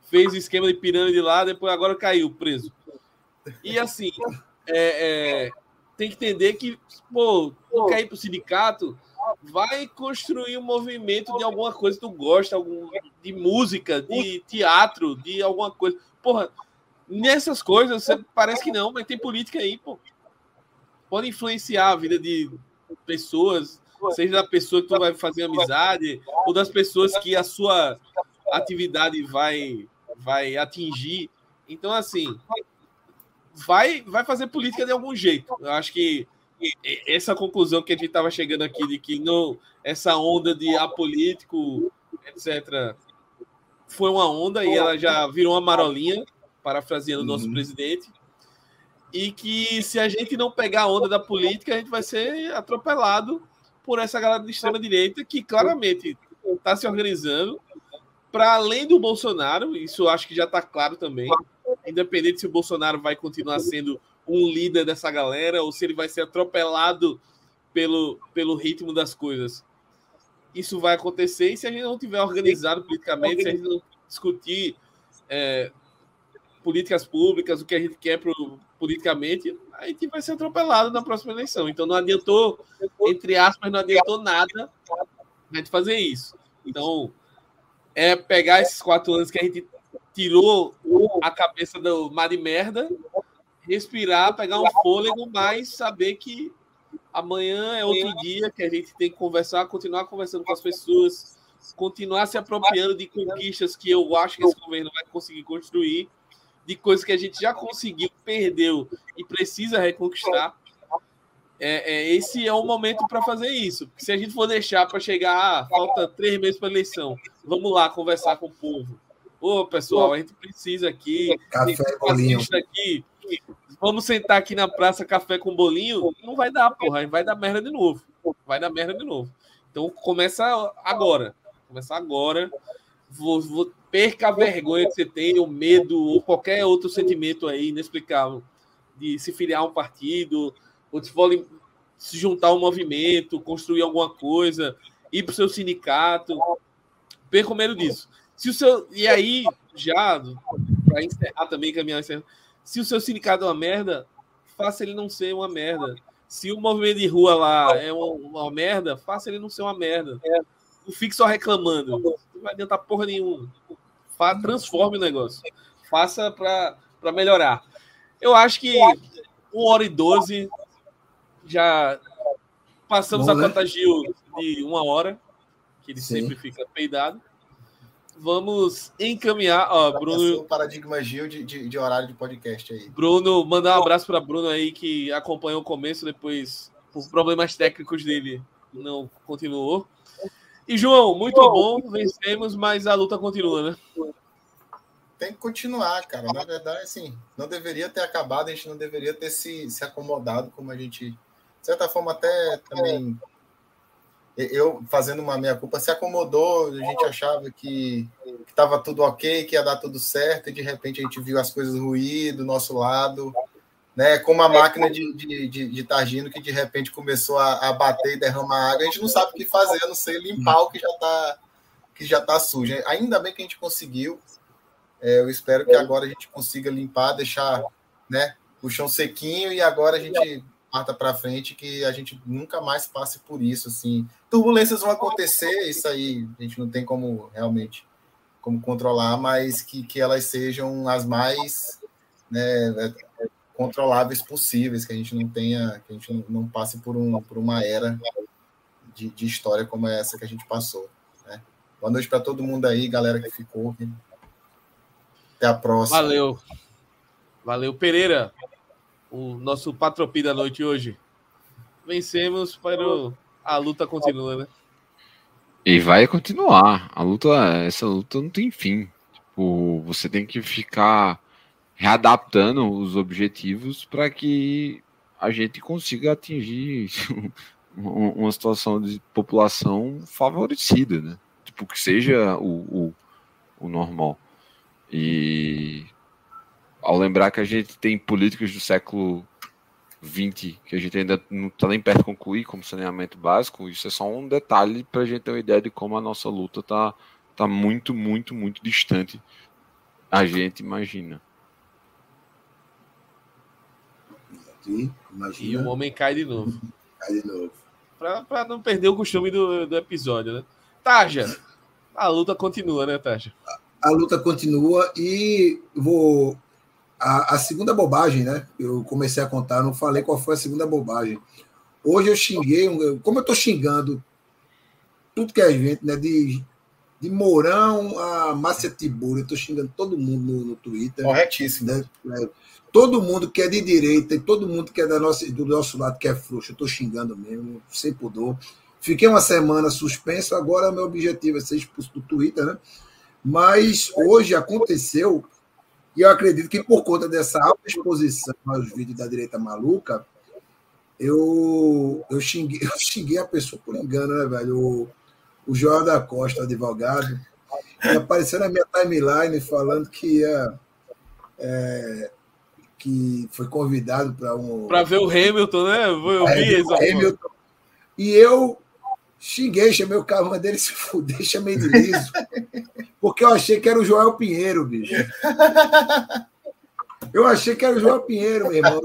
fez o esquema de pirâmide lá, depois agora caiu preso. E assim, é, é, tem que entender que, pô, não quer ir pro sindicato, vai construir um movimento de alguma coisa que tu gosta, algum, de música, de teatro, de alguma coisa. Porra, nessas coisas, você parece que não, mas tem política aí, pô. Pode influenciar a vida de pessoas, seja da pessoa que tu vai fazer amizade, ou das pessoas que a sua atividade vai, vai atingir. Então, assim, vai, vai fazer política de algum jeito. Eu acho que essa conclusão que a gente estava chegando aqui de que não essa onda de apolítico, etc., foi uma onda e ela já virou uma marolinha, parafraseando o nosso Uhum. presidente. E que se a gente não pegar a onda da política, a gente vai ser atropelado por essa galera de extrema direita que claramente está se organizando para além do Bolsonaro. Isso acho que já está claro também. Independente se o Bolsonaro vai continuar sendo um líder dessa galera ou se ele vai ser atropelado pelo, pelo ritmo das coisas. Isso vai acontecer e se a gente não tiver organizado politicamente, se a gente não discutir é, políticas públicas, o que a gente quer pro, politicamente, a gente vai ser atropelado na próxima eleição. Então não adiantou, entre aspas, não adiantou nada a gente fazer isso. Então é pegar esses quatro anos que a gente tirou a cabeça do mar de merda, respirar, pegar um fôlego, mas saber que amanhã é outro dia que a gente tem que conversar, continuar conversando com as pessoas, continuar se apropriando de conquistas que eu acho que esse governo vai conseguir construir, de coisas que a gente já conseguiu, perdeu e precisa reconquistar. É, é, esse é o momento para fazer isso. Porque se a gente for deixar para chegar, ah, falta três meses para eleição, vamos lá conversar com o povo. Ô, pessoal, a gente precisa aqui, Café bolinho. aqui, vamos sentar aqui na praça café com bolinho, não vai dar, porra, vai dar merda de novo. Vai dar merda de novo. Então começa agora. Começa agora. Perca a vergonha que você tem, o medo, ou qualquer outro sentimento aí inexplicável de se filiar a um partido, ou se for se juntar a um movimento, construir alguma coisa, ir para o seu sindicato. Perca o medo disso. Se o seu, e aí, já, para encerrar também, caminhar encerrando, se o seu sindicato é uma merda, faça ele não ser uma merda. Se o movimento de rua lá é uma, uma merda, faça ele não ser uma merda. Não fique só reclamando. Não vai adiantar porra nenhuma. Fa- Transforme o negócio. Faça para melhorar. Eu acho que 1 hora e 12 já passamos Bom, a né? contagio de uma hora, que ele Sim. sempre fica peidado. Vamos encaminhar. Ó, Bruno, o paradigma Gil de, de, de horário de podcast aí. Bruno, mandar um abraço para Bruno aí que acompanhou o começo, depois, por problemas técnicos dele, não continuou. E João, muito bom, vencemos, mas a luta continua, né? Tem que continuar, cara. Na verdade, assim, não deveria ter acabado, a gente não deveria ter se, se acomodado como a gente, de certa forma, até também. Eu, fazendo uma meia-culpa, se acomodou, a gente achava que estava tudo ok, que ia dar tudo certo, e de repente a gente viu as coisas ruir do nosso lado, né? Como a máquina de, de, de, de Targino, que de repente começou a, a bater e derramar água, a gente não sabe o que fazer, a não ser limpar o que já está que já tá sujo. Ainda bem que a gente conseguiu. É, eu espero que agora a gente consiga limpar, deixar né, o chão sequinho e agora a gente parta para frente, que a gente nunca mais passe por isso. Assim. Turbulências vão acontecer, isso aí a gente não tem como realmente como controlar, mas que, que elas sejam as mais né, controláveis possíveis, que a gente não tenha, que a gente não passe por, um, por uma era de, de história como essa que a gente passou. Né? Boa noite para todo mundo aí, galera que ficou. Até a próxima. Valeu. Valeu, Pereira. O nosso patropi da noite hoje. Vencemos, para a luta continua, né? E vai continuar. A luta, essa luta não tem fim. Tipo, você tem que ficar readaptando os objetivos para que a gente consiga atingir uma situação de população favorecida, né? Tipo, que seja o, o, o normal. E ao lembrar que a gente tem políticas do século 20 que a gente ainda não está nem perto de concluir como saneamento básico, isso é só um detalhe para a gente ter uma ideia de como a nossa luta está tá muito, muito, muito distante. A gente imagina. E, imagina. e o homem cai de novo. Cai de novo. Para não perder o costume do, do episódio, né? Taja, a luta continua, né, Taja? A, a luta continua e vou a, a, segunda bobagem, né? Eu comecei a contar, não falei qual foi a segunda bobagem. Hoje eu xinguei, como eu tô xingando tudo que é gente, né? De, de Mourão a Márcia Tibura, eu tô xingando todo mundo no, no Twitter. Corretíssimo. Né? É, todo mundo que é de direita e todo mundo que é da nossa, do nosso lado que é frouxo, eu tô xingando mesmo, sem pudor. Fiquei uma semana suspenso, agora meu objetivo é ser expulso do Twitter, né? Mas hoje aconteceu e eu acredito que por conta dessa alta exposição aos vídeos da direita maluca, eu, eu, xinguei, eu xinguei a pessoa por engano, né, velho? O, o Joel da Costa, advogado, apareceu na minha timeline falando que ia. É, que foi convidado para um. Para ver o Hamilton, né? Eu vi é, Hamilton. E eu xinguei, chamei o carro dele se fuder, chamei de liso. Porque eu achei que era o Joel Pinheiro, bicho. Eu achei que era o Joel Pinheiro, meu irmão.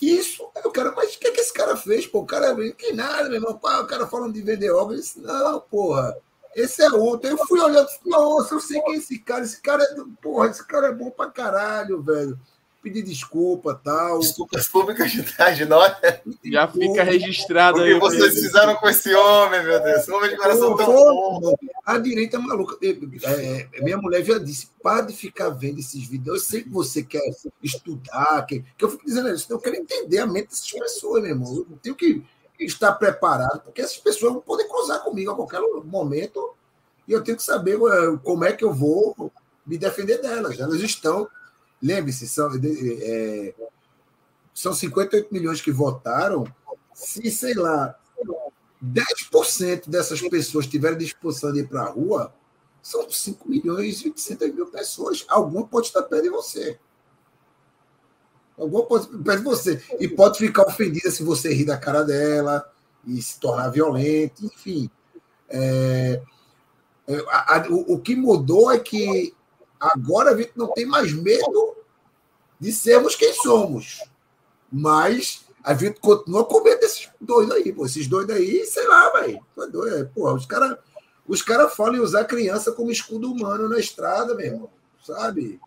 Isso, eu quero, mas o que, é que esse cara fez? Pô, o cara, que nada, meu irmão. O cara falando de vender óculos. Disse, não, porra, esse é outro. Eu fui olhando, nossa, eu sei quem é esse cara. Esse cara é, porra, esse cara é bom pra caralho, velho pedir desculpa tal. Desculpas públicas de nós. Já fica registrado o que aí. vocês mesmo. fizeram com esse homem, meu Deus? Homem de coração tão bom. A direita é maluca. É, é, minha mulher já disse: para de ficar vendo esses vídeos. Eu sei que você quer estudar, que, que eu fico dizendo isso. Eu quero entender a mente dessas pessoas, meu irmão. Eu tenho que estar preparado, porque essas pessoas vão poder cruzar comigo a qualquer momento. E eu tenho que saber é, como é que eu vou me defender delas. Elas estão Lembre-se, são, é, são 58 milhões que votaram. Se, sei lá, 10% dessas pessoas tiverem disposição de ir para a rua, são 5 milhões e 800 mil pessoas. Alguma pode estar perto de você. Alguma pode estar perto de você. E pode ficar ofendida se você rir da cara dela e se tornar violento, enfim. É, é, a, a, o, o que mudou é que Agora a gente não tem mais medo de sermos quem somos. Mas a gente continua com medo desses dois aí, pô. Esses dois aí, sei lá, velho. É, porra, os caras os cara falam em usar criança como escudo humano na estrada, meu irmão. Sabe?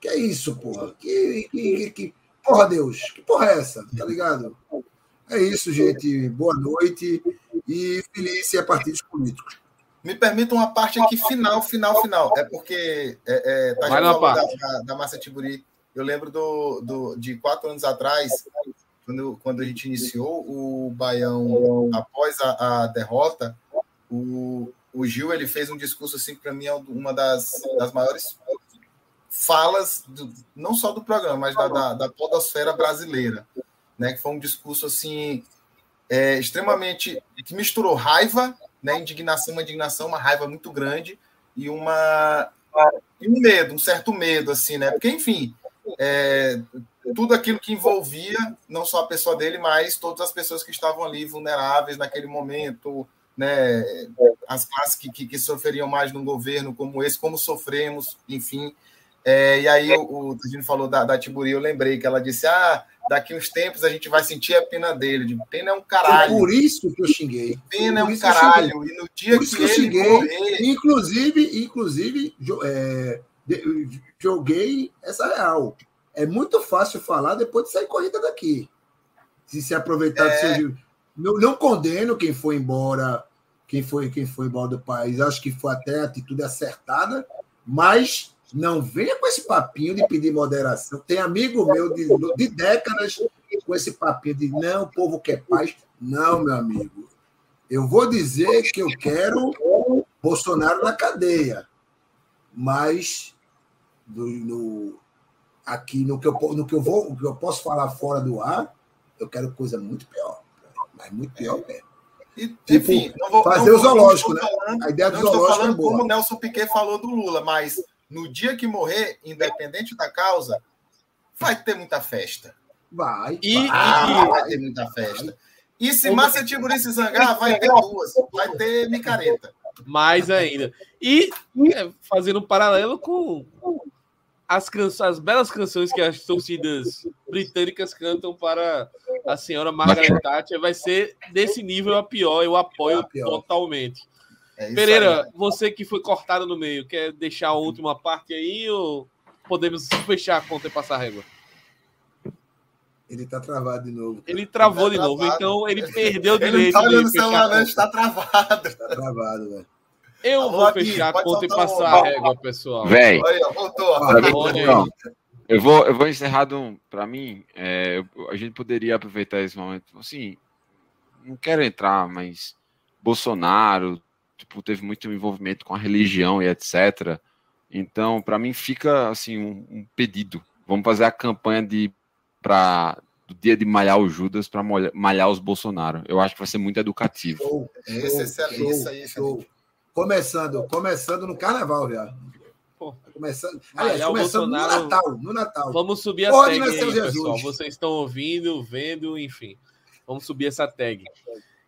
Que é isso, porra? Que, que, que, porra, Deus? Que porra é essa? Tá ligado? É isso, gente. Boa noite e feliz a partidos políticos. Me permita uma parte aqui final, final, final. É porque é, é, tá Vai da, da, da Massa Tiburi. Eu lembro do, do, de quatro anos atrás, quando, quando a gente iniciou o Baião após a, a derrota, o, o Gil ele fez um discurso assim para mim é uma das, das maiores falas do, não só do programa, mas da, da, da podosfera brasileira, né? Que foi um discurso assim é, extremamente que misturou raiva né? Indignação, uma indignação, uma raiva muito grande e uma e um medo, um certo medo, assim, né? Porque, enfim, é, tudo aquilo que envolvia não só a pessoa dele, mas todas as pessoas que estavam ali vulneráveis naquele momento, né? As classes que, que, que sofreriam mais num governo como esse, como sofremos, enfim. É, e aí o, o Tadino falou da, da Tiburi, eu lembrei que ela disse: ah, daqui uns tempos a gente vai sentir a pena dele. De pena é um caralho. Por isso que eu xinguei. Pena é um caralho. E no dia Por isso que que eu xinguei. morrer, Inclusive, inclusive é, joguei essa real. É muito fácil falar depois de sair corrida daqui. Se se aproveitar do É. seu. Não, não condeno quem foi embora, quem foi, quem foi embora do país. Acho que foi até a atitude acertada, mas não venha com esse papinho de pedir moderação. Tem amigo meu de, de décadas com esse papinho de não, o povo quer paz. Não, meu amigo. Eu vou dizer que eu quero Bolsonaro na cadeia, mas no, no- aqui no que, eu, no que eu vou, no que eu posso falar fora do ar, eu quero coisa muito pior, mas muito pior mesmo. e, Tipo, enfim, vou, fazer não o zoológico, né? falando- A ideia do não estou zoológico é falando como boa. o Nelson Piquet falou do Lula, mas no dia que morrer, independente da causa, vai ter muita festa. Vai. E- vai. Ah, vai ter muita festa. E se Márcia Tiburi se zangar, vai ter duas. Vai ter micareta. Mais ainda. E é, fazendo um paralelo com as, canções, as belas canções que as torcidas britânicas cantam para a senhora Margaret Thatcher, vai ser desse nível a pior. Eu apoio A pior. totalmente. É isso Pereira, aí. você que foi cortado no meio, quer deixar a última parte aí ou podemos fechar a conta e passar a régua? Ele tá travado de novo. Ele travou Ele de tá novo, travado. então ele perdeu o Ele não direito tá olhando de o celular, a não, está travado. Tá travado, velho. Eu Alô, vou fechar a conta e passar um- a régua, pessoal. Véi, Aí, ó, voltou. Ó. Eu vou, eu vou encerrar de um. Para mim, é, eu- a gente poderia aproveitar esse momento. Assim, não quero entrar, mas Bolsonaro tipo, teve muito envolvimento com a religião e etc. Então, para mim, fica assim um, um pedido. Vamos fazer a campanha de para do dia de malhar o Judas para malhar os Bolsonaro. Eu acho que vai ser muito educativo. Show, Esse, show, esse, show, isso aí, show. Começando, começando no carnaval já. Pô. Começando, aliás, começando Bolsonaro- no Natal, no Natal. Vamos subir a Pode tag aí, o Jesus. pessoal. Vocês estão ouvindo, vendo, enfim. Vamos subir essa tag.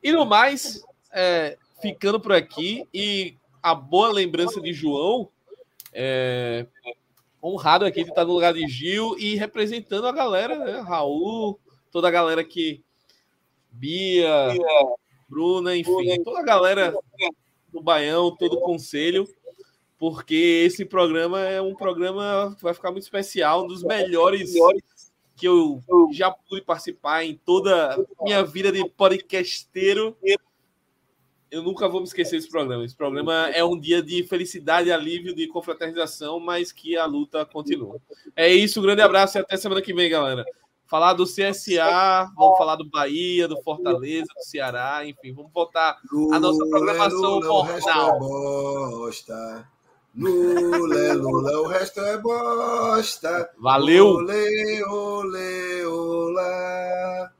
E no mais, é, ficando por aqui, e a boa lembrança de João, é, honrado aqui de estar no lugar de Gil e representando a galera, né? Raul, toda a galera que. Bia, Bruna, enfim, toda a galera do Baião, todo o conselho, porque esse programa é um programa que vai ficar muito especial, um dos melhores que eu já pude participar em toda a minha vida de podcasteiro. Eu nunca vou me esquecer desse programa. Esse programa é um dia de felicidade, alívio, de confraternização, mas que a luta continua. É isso, um grande abraço e até semana que vem, galera. Falar do CSA, vamos falar do Bahia, do Fortaleza, do Ceará, enfim, vamos voltar a nossa programação Lula, o resto mortal. é. Lula, Lula, o resto é bosta. Valeu! Olê, olê, olá.